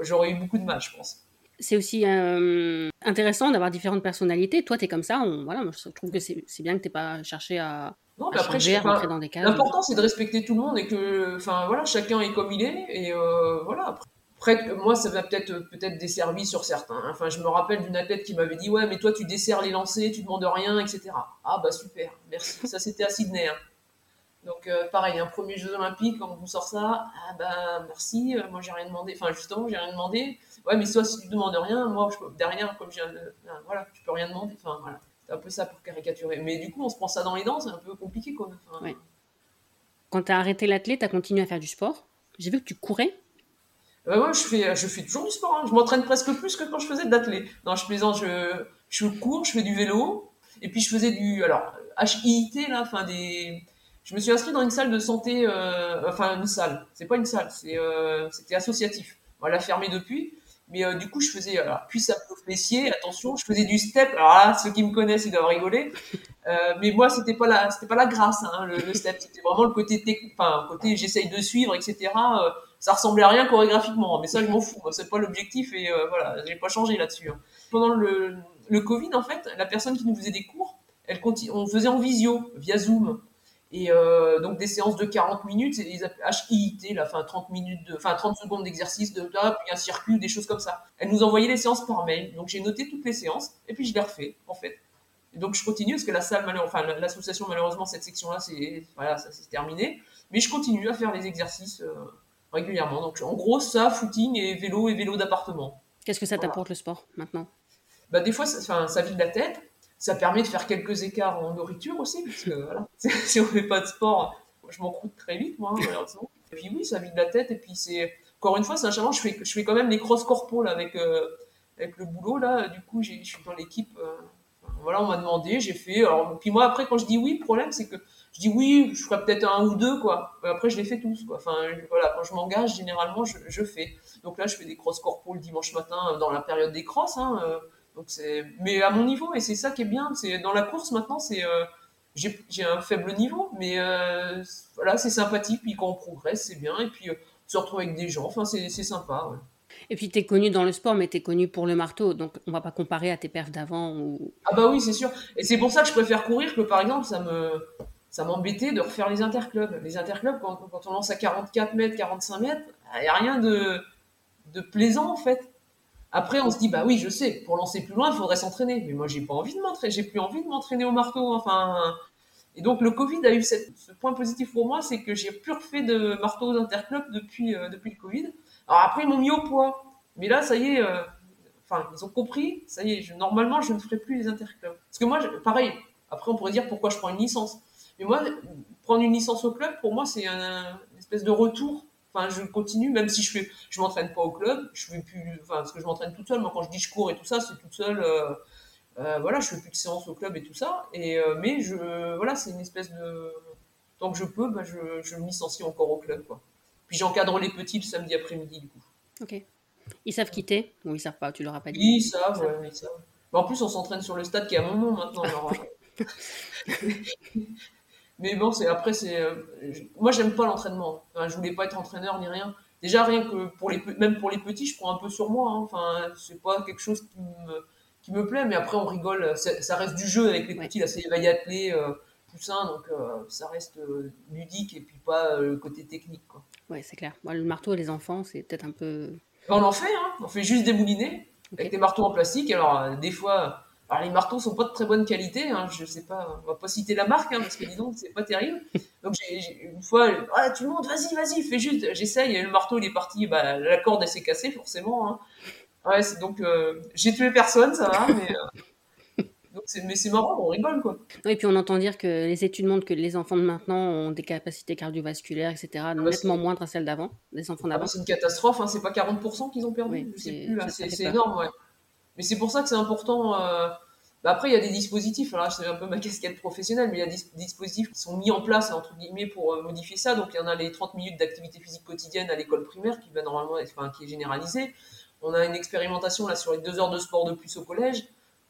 j'aurais eu beaucoup de mal, je pense. C'est aussi euh, intéressant d'avoir différentes personnalités. Toi, tu es comme ça. On, voilà, je trouve que c'est bien que tu pas cherché à. Non, à après, changer, à rentrer dans des cases. L'important, c'est de respecter tout le monde et que, enfin, voilà, chacun est comme il est. Et euh, voilà, après. Après, moi, ça va peut-être peut-être desservi sur certains. Enfin, je me rappelle d'une athlète qui m'avait dit Ouais, mais toi, tu desserres les lancers, tu demandes rien, etc. Ah, bah super, merci. Ça, c'était à Sydney. Hein. Donc, euh, pareil, un premier Jeux Olympiques, quand on vous sort ça, ah bah merci, euh, moi, j'ai rien demandé. Enfin, justement, j'ai rien demandé. Ouais, mais toi, si tu demandes rien, moi, je, derrière, comme je viens de. Voilà, tu peux rien demander. Enfin, voilà. C'est un peu ça pour caricaturer. Mais du coup, on se prend ça dans les dents, c'est un peu compliqué, quoi. Enfin, Quand tu as arrêté l'athlète, tu as continué à faire du sport. J'ai vu que tu courais ouais, je fais, je fais toujours du sport. Hein. Je m'entraîne presque plus que quand je faisais de l'athlé. Non, je plaisante, je, je cours, je fais du vélo. Et puis je faisais du, alors, HIIT, là, enfin des, je me suis inscrit dans une salle de santé, euh, enfin une salle. C'est pas une salle, euh, c'était associatif. On l'a fermé depuis. Mais euh, du coup, je faisais, alors, ça à fessier, attention, je faisais du step. Alors là, ceux qui me connaissent, ils doivent rigoler. Mais moi, c'était pas la, c'était pas la grâce, hein, le, step. C'était vraiment le côté technique, enfin, côté j'essaye de suivre, etc. Ça ressemblait à rien chorégraphiquement, mais ça, je m'en fous. C'est pas l'objectif et voilà, j'ai pas changé là-dessus. Hein. Pendant le, Covid, en fait, la personne qui nous faisait des cours, elle on faisait en visio, via Zoom. Et euh, donc des séances de 40 minutes, c'est les HIIT, là, enfin 30 minutes, de, enfin 30 secondes d'exercice, de là, puis un circuit, des choses comme ça. Elle nous envoyait les séances par mail, donc j'ai noté toutes les séances et puis je les refais en fait. Et donc je continue parce que la salle, enfin l'association malheureusement cette section-là, c'est voilà, ça s'est terminé, mais je continue à faire les exercices euh, régulièrement. Donc en gros ça, footing et vélo et vélo d'appartement. Qu'est-ce que ça t'apporte le sport maintenant? Bah, des fois, ça, ça vide la tête ça permet de faire quelques écarts en nourriture aussi, parce que voilà, (laughs) si on fait pas de sport, je m'en croûte très vite, moi, malheureusement. Et puis oui, ça vide la tête, et puis c'est, encore une fois, c'est un challenge, je fais, je fais quand même les cross corpo là, avec, euh, avec le boulot, là, du coup, je suis dans l'équipe, euh, voilà, on m'a demandé, j'ai fait, alors, puis moi, après, quand je dis oui, le problème, c'est que je dis oui, je ferai peut-être un ou deux, quoi. Après, je les fais tous, quoi. Enfin, voilà, quand je m'engage, généralement, je, je, fais. Donc là, je fais des cross corpo le dimanche matin dans la période des crosses, hein, euh, donc c'est, mais à mon niveau, et c'est ça qui est bien. C'est dans la course maintenant, c'est euh, j'ai un faible niveau, mais euh, voilà, c'est sympathique. Puis quand on progresse, c'est bien. Et puis euh, se retrouver avec des gens, enfin c'est sympa. Et puis tu es connu dans le sport, mais tu es connu pour le marteau, donc on va pas comparer à tes perfs d'avant. Ou... Ah bah oui, c'est sûr. Et c'est pour ça que je préfère courir que par exemple, ça me ça m'embêtait de refaire les interclubs. Les interclubs, quand, quand on lance à 44 mètres, 45 mètres, il n'y a rien de, de plaisant en fait. Après, on se dit, bah oui, je sais, pour lancer plus loin, il faudrait s'entraîner. Mais moi, j'ai pas envie de m'entraîner, j'ai plus envie de m'entraîner au marteau. Enfin, et donc le Covid a eu ce point positif pour moi, c'est que j'ai plus refait de marteau d'interclub depuis euh, depuis le Covid. Alors après, ils m'ont mis au poids, mais là, ça y est, euh, enfin, ils ont compris. Ça y est, normalement, je ne ferai plus les interclubs. Parce que moi, pareil. Après, on pourrait dire pourquoi je prends une licence. Mais moi, prendre une licence au club, pour moi, c'est un, une espèce de retour Enfin, je continue, même si je fais, je m'entraîne pas au club, je fais plus, enfin, parce que je m'entraîne toute seule. Moi, quand je dis je cours et tout ça, c'est toute seule. Euh, euh, voilà, je fais plus de séances au club et tout ça. Et euh, mais je, voilà, c'est une espèce de, tant que je peux, bah, je, je me licencie encore au club, quoi. Puis j'encadre les petits le samedi après-midi, du coup. Ok. Ils savent quitter? Ou ils savent pas Tu leur as pas dit Ils savent, ouais, ils savent. en plus, on s'entraîne sur le stade qui est à mon nom maintenant. Alors, (laughs) (laughs) (laughs) Mais bon, c'est après c'est euh, moi j'aime pas l'entraînement. Enfin, je voulais pas être entraîneur ni rien. Déjà rien que pour les même pour les petits, je prends un peu sur moi. Hein. Enfin, c'est pas quelque chose qui me qui me plaît, mais après on rigole. Ça reste du jeu avec les petits. Là, c'est les athlés euh, poussins, donc euh, ça reste euh, ludique et puis pas le côté technique. Quoi. Ouais, c'est clair. Moi, le marteau et les enfants, c'est peut-être un peu. On en fait, hein. On fait juste des moulinets avec des marteaux en plastique. Alors des fois alors les marteaux sont pas de très bonne qualité, hein, je sais pas, on va pas citer la marque hein, parce que dis donc c'est pas terrible. Donc une fois, ah, tu montes, vas-y, vas-y, fais juste, j'essaye. Et le marteau il est parti, bah, la corde elle s'est cassée forcément. Hein. Ouais, c'est donc euh, j'ai tué personne, ça va, mais euh, (laughs) donc mais c'est marrant, on rigole quoi. et puis on entend dire que les études montrent que les enfants de maintenant ont des capacités cardiovasculaires, etc., ah bah, nettement moindres à celles d'avant, des enfants ah bah, d'avant. c'est une catastrophe, hein, c'est pas 40% qu'ils ont perdu, c'est énorme, ouais. Mais c'est pour ça que c'est important. Euh, bah, après, il y a des dispositifs. Alors, c'est un peu ma (laughs) casquette professionnelle, mais il y a des dispositifs qui sont mis en place, entre guillemets, pour euh, modifier ça. Donc, il y en a les 30 minutes d'activité physique quotidienne à l'école primaire, qui va normalement qui est généralisée. On a une expérimentation là sur les deux heures de sport de plus au collège.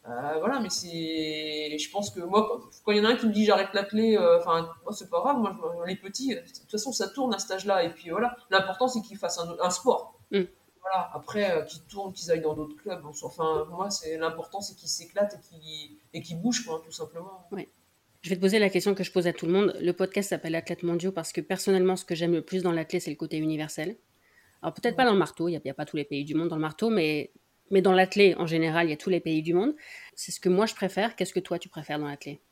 Euh, voilà, mais c'est. Je pense que moi, quand il y en a un qui me dit j'arrête l'athlé, euh, enfin, moi c'est pas grave, moi les petits, de toute façon ça tourne à cet âge-là, et puis voilà. L'important c'est qu'ils fassent un, sport. Mm. Voilà, après euh, qu'ils tournent, qu'ils aillent dans d'autres clubs. Enfin, moi c'est l'important c'est qu'ils s'éclatent et qu'ils bougent, quoi, tout simplement. Oui. Je vais te poser la question que je pose à tout le monde. Le podcast s'appelle Athlète mondiaux parce que personnellement, ce que j'aime le plus dans l'athlète, c'est le côté universel. Alors peut-être pas dans le marteau, il n'y a, pas tous les pays du monde dans le marteau, mais, mais dans l'athlé, en général, il y a tous les pays du monde. C'est ce que moi je préfère. Qu'est-ce que toi tu préfères dans l'athlé?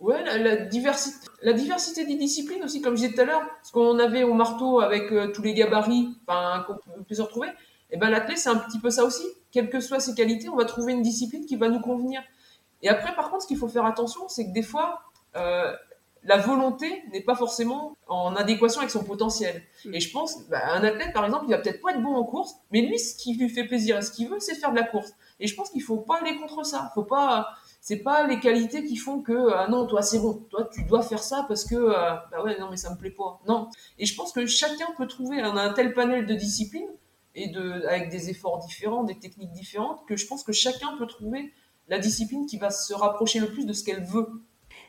Ouais, la, diversité, la diversité des disciplines aussi, comme je disais tout à l'heure, ce qu'on avait au marteau avec euh, tous les gabarits qu'on peut se retrouver, et eh ben l'athlète c'est un petit peu ça aussi. Quelles que soient ses qualités, on va trouver une discipline qui va nous convenir. Et après, par contre, ce qu'il faut faire attention, c'est que des fois, euh, la volonté n'est pas forcément en adéquation avec son potentiel. Mm. Et je pense, bah, un athlète, par exemple, il va peut-être pas être bon en course, mais lui, ce qui lui fait plaisir et ce qu'il veut, c'est faire de la course. Et je pense qu'il faut pas aller contre ça. Faut pas, c'est pas les qualités qui font que, ah non, toi, c'est bon. Toi, tu dois faire ça parce que, euh, bah ouais, non, mais ça me plaît pas. Non. Et je pense que chacun peut trouver un, un tel panel de disciplines et de, avec des efforts différents, des techniques différentes, que je pense que chacun peut trouver la discipline qui va se rapprocher le plus de ce qu'elle veut.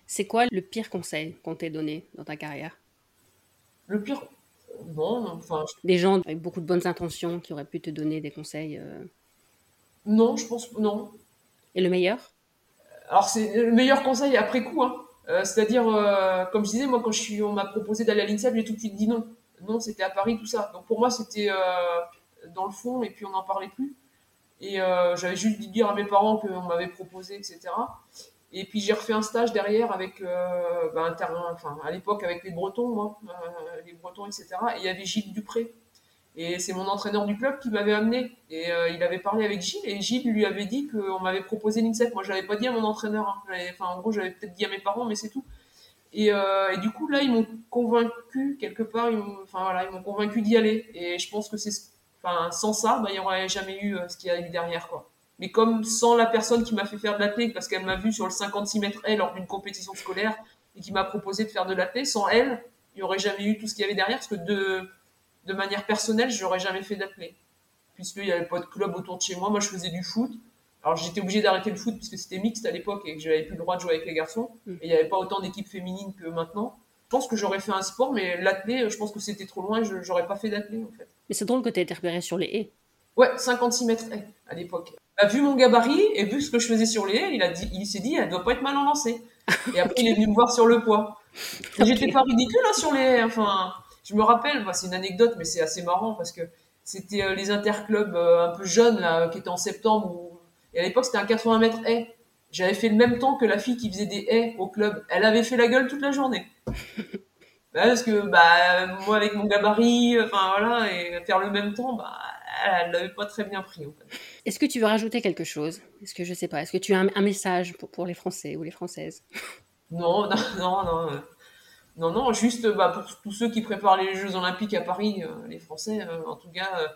C'est quoi le pire conseil qu'on t'ait donné dans ta carrière? Le pire Non, enfin. Des gens avec beaucoup de bonnes intentions qui auraient pu te donner des conseils euh? Non, je pense non. Et le meilleur? Alors, c'est le meilleur conseil après coup. Hein. Euh, c'est-à-dire, euh, comme je disais, moi, quand je suis, on m'a proposé d'aller à l'INSEP, j'ai tout de suite dit non. Non, c'était à Paris, tout ça. Donc, pour moi, c'était dans le fond, et puis on n'en parlait plus. Et j'avais juste dit dire à mes parents qu'on m'avait proposé, etc. Et puis j'ai refait un stage derrière avec, euh, ben, enfin, à l'époque avec les Bretons, moi, euh, les Bretons, etc. Et il y avait Gilles Dupré. Et c'est mon entraîneur du club qui m'avait amené. Et euh, il avait parlé avec Gilles, et Gilles lui avait dit qu'on m'avait proposé l'INSEP. Moi, je n'avais pas dit à mon entraîneur. Hein. Enfin, en gros, j'avais peut-être dit à mes parents, mais c'est tout. Et, et, du coup, là, ils m'ont convaincu, quelque part, ils m'ont enfin, voilà, ils convaincu d'y aller. Et je pense que c'est. Enfin, sans ça, ben, il n'y aurait jamais eu ce qu'il y a eu derrière, quoi mais comme sans la personne qui m'a fait faire de l'athlète parce qu'elle m'a vu sur le 56 mètres L lors d'une compétition scolaire et qui m'a proposé de faire de l'athlète, sans elle, il n'y aurait jamais eu tout ce qu'il y avait derrière parce que de, de manière personnelle, je n'aurais jamais fait d'athlète puisqu'il n'y avait pas de club autour de chez moi. Moi, je faisais du foot. Alors, j'étais obligé d'arrêter le foot puisque c'était mixte à l'époque et que j'avais plus le droit de jouer avec les garçons. Mm. Et il n'y avait pas autant d'équipes féminines que maintenant. Je pense que j'aurais fait un sport, mais l'athlète, je pense que c'était trop loin, je n'aurais pas fait d'athlète en fait. Mais c'est drôle que tu aies été repéré sur les haies. Ouais, 56 mètres haies à l'époque a vu mon gabarit et vu ce que je faisais sur les haies, il a dit, il s'est dit, elle doit pas être mal en lancée. Et après, il est venu me voir sur le poids. (laughs) J'étais pas ridicule hein, sur les haies. Enfin, je me rappelle, c'est une anecdote, mais c'est assez marrant parce que c'était euh, les interclubs euh, un peu jeunes là, qui étaient en septembre. Et à l'époque, c'était un 80 mètres haies. J'avais fait le même temps que la fille qui faisait des haies au club. Elle avait fait la gueule toute la journée. (laughs) Bah, parce que bah moi avec mon gabarit, enfin voilà, et faire le même temps, bah elle l'avait pas très bien pris. En fait. Est-ce que tu veux rajouter quelque chose? Est-ce que je sais pas Est-ce que tu as un, message pour, pour, les Français ou les Françaises? Non, non, non, non, non, non, juste bah, pour tous ceux qui préparent les Jeux Olympiques à Paris, euh, les Français, euh, en tout cas, euh,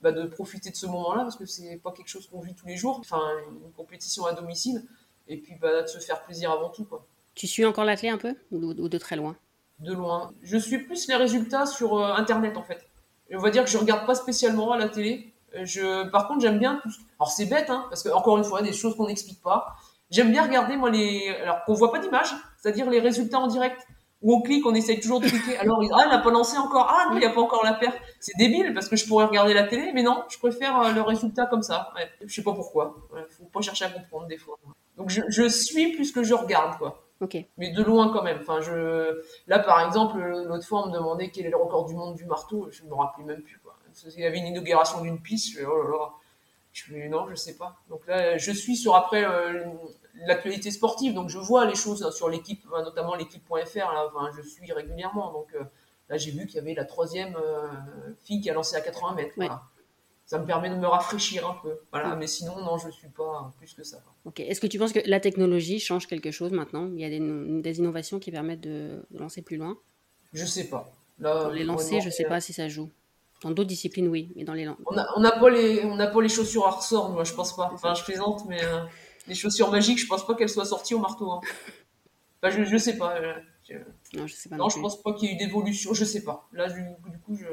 bah, de profiter de ce moment-là parce que c'est pas quelque chose qu'on vit tous les jours. Enfin, une compétition à domicile et puis bah, de se faire plaisir avant tout, quoi. Tu suis encore l'athlète un peu ou de très loin? De loin. Je suis plus les résultats sur Internet en fait on va dire que je regarde pas spécialement à la télé. Je, par contre, j'aime bien tout. Alors c'est bête, hein, parce que encore une fois, des choses qu'on n'explique pas. J'aime bien regarder moi les, alors qu'on voit pas d'image, c'est-à-dire les résultats en direct où on clique, on essaye toujours de cliquer. Alors ah, il n'a pas lancé encore, ah non, il n'y a pas encore la perte. C'est débile parce que je pourrais regarder la télé, mais non, je préfère euh, le résultat comme ça. Ouais, je sais pas pourquoi. Ouais, faut pas chercher à comprendre des fois. Donc je, je suis plus que je regarde quoi. Mais de loin quand même. Enfin, je... Là, par exemple, l'autre fois, on me demandait quel est le record du monde du marteau. Je ne me rappelais même plus. Quoi. Il y avait une inauguration d'une piste. Je fais, oh là là. Je fais, non, je sais pas. Donc là, je suis sur après euh, l'actualité sportive. Donc je vois les choses sur l'équipe, notamment l'équipe.fr. Enfin, je suis régulièrement. Donc euh, là, j'ai vu qu'il y avait la troisième euh, fille qui a lancé à 80 mètres. ça me permet de me rafraîchir un peu. Voilà, mais sinon, non, je ne suis pas plus que ça. Ok. Est-ce que tu penses que la technologie change quelque chose maintenant? Il y a des, innovations qui permettent de, lancer plus loin? Je sais pas. Là, les lancer, je ne sais pas si ça joue. Dans d'autres disciplines, oui, mais dans les langues. On n'a on a pas, les, on pas les chaussures à ressort, moi, je pense pas. Enfin, je plaisante, mais euh, les chaussures magiques, je pense pas qu'elles soient sorties au marteau. Hein. je, ne sais pas. Euh, non, je sais pas. Non, je pense pas qu'il y ait eu d'évolution, je sais pas. Là, du, coup, je.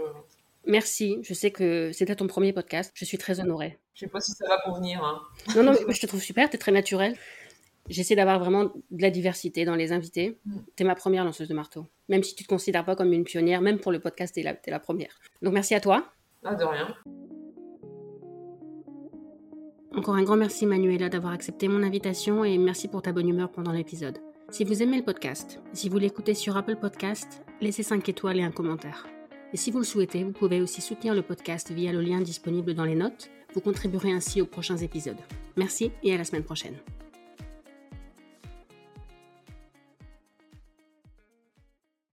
Merci, je sais que c'était ton premier podcast, je suis très honorée. Je sais pas si ça va convenir. Hein. Non, non, je te trouve super, tu es très naturel. J'essaie d'avoir vraiment de la diversité dans les invités. Mm. Tu es ma première lanceuse de marteau. Même si tu te considères pas comme une pionnière, même pour le podcast, tu es, es, la première. Donc merci à toi. Ah, de rien. Encore un grand merci Manuela d'avoir accepté mon invitation et merci pour ta bonne humeur pendant l'épisode. Si vous aimez le podcast, si vous l'écoutez sur Apple Podcast, laissez 5 étoiles et un commentaire. Et si vous le souhaitez, vous pouvez aussi soutenir le podcast via le lien disponible dans les notes. Vous contribuerez ainsi aux prochains épisodes. Merci et à la semaine prochaine.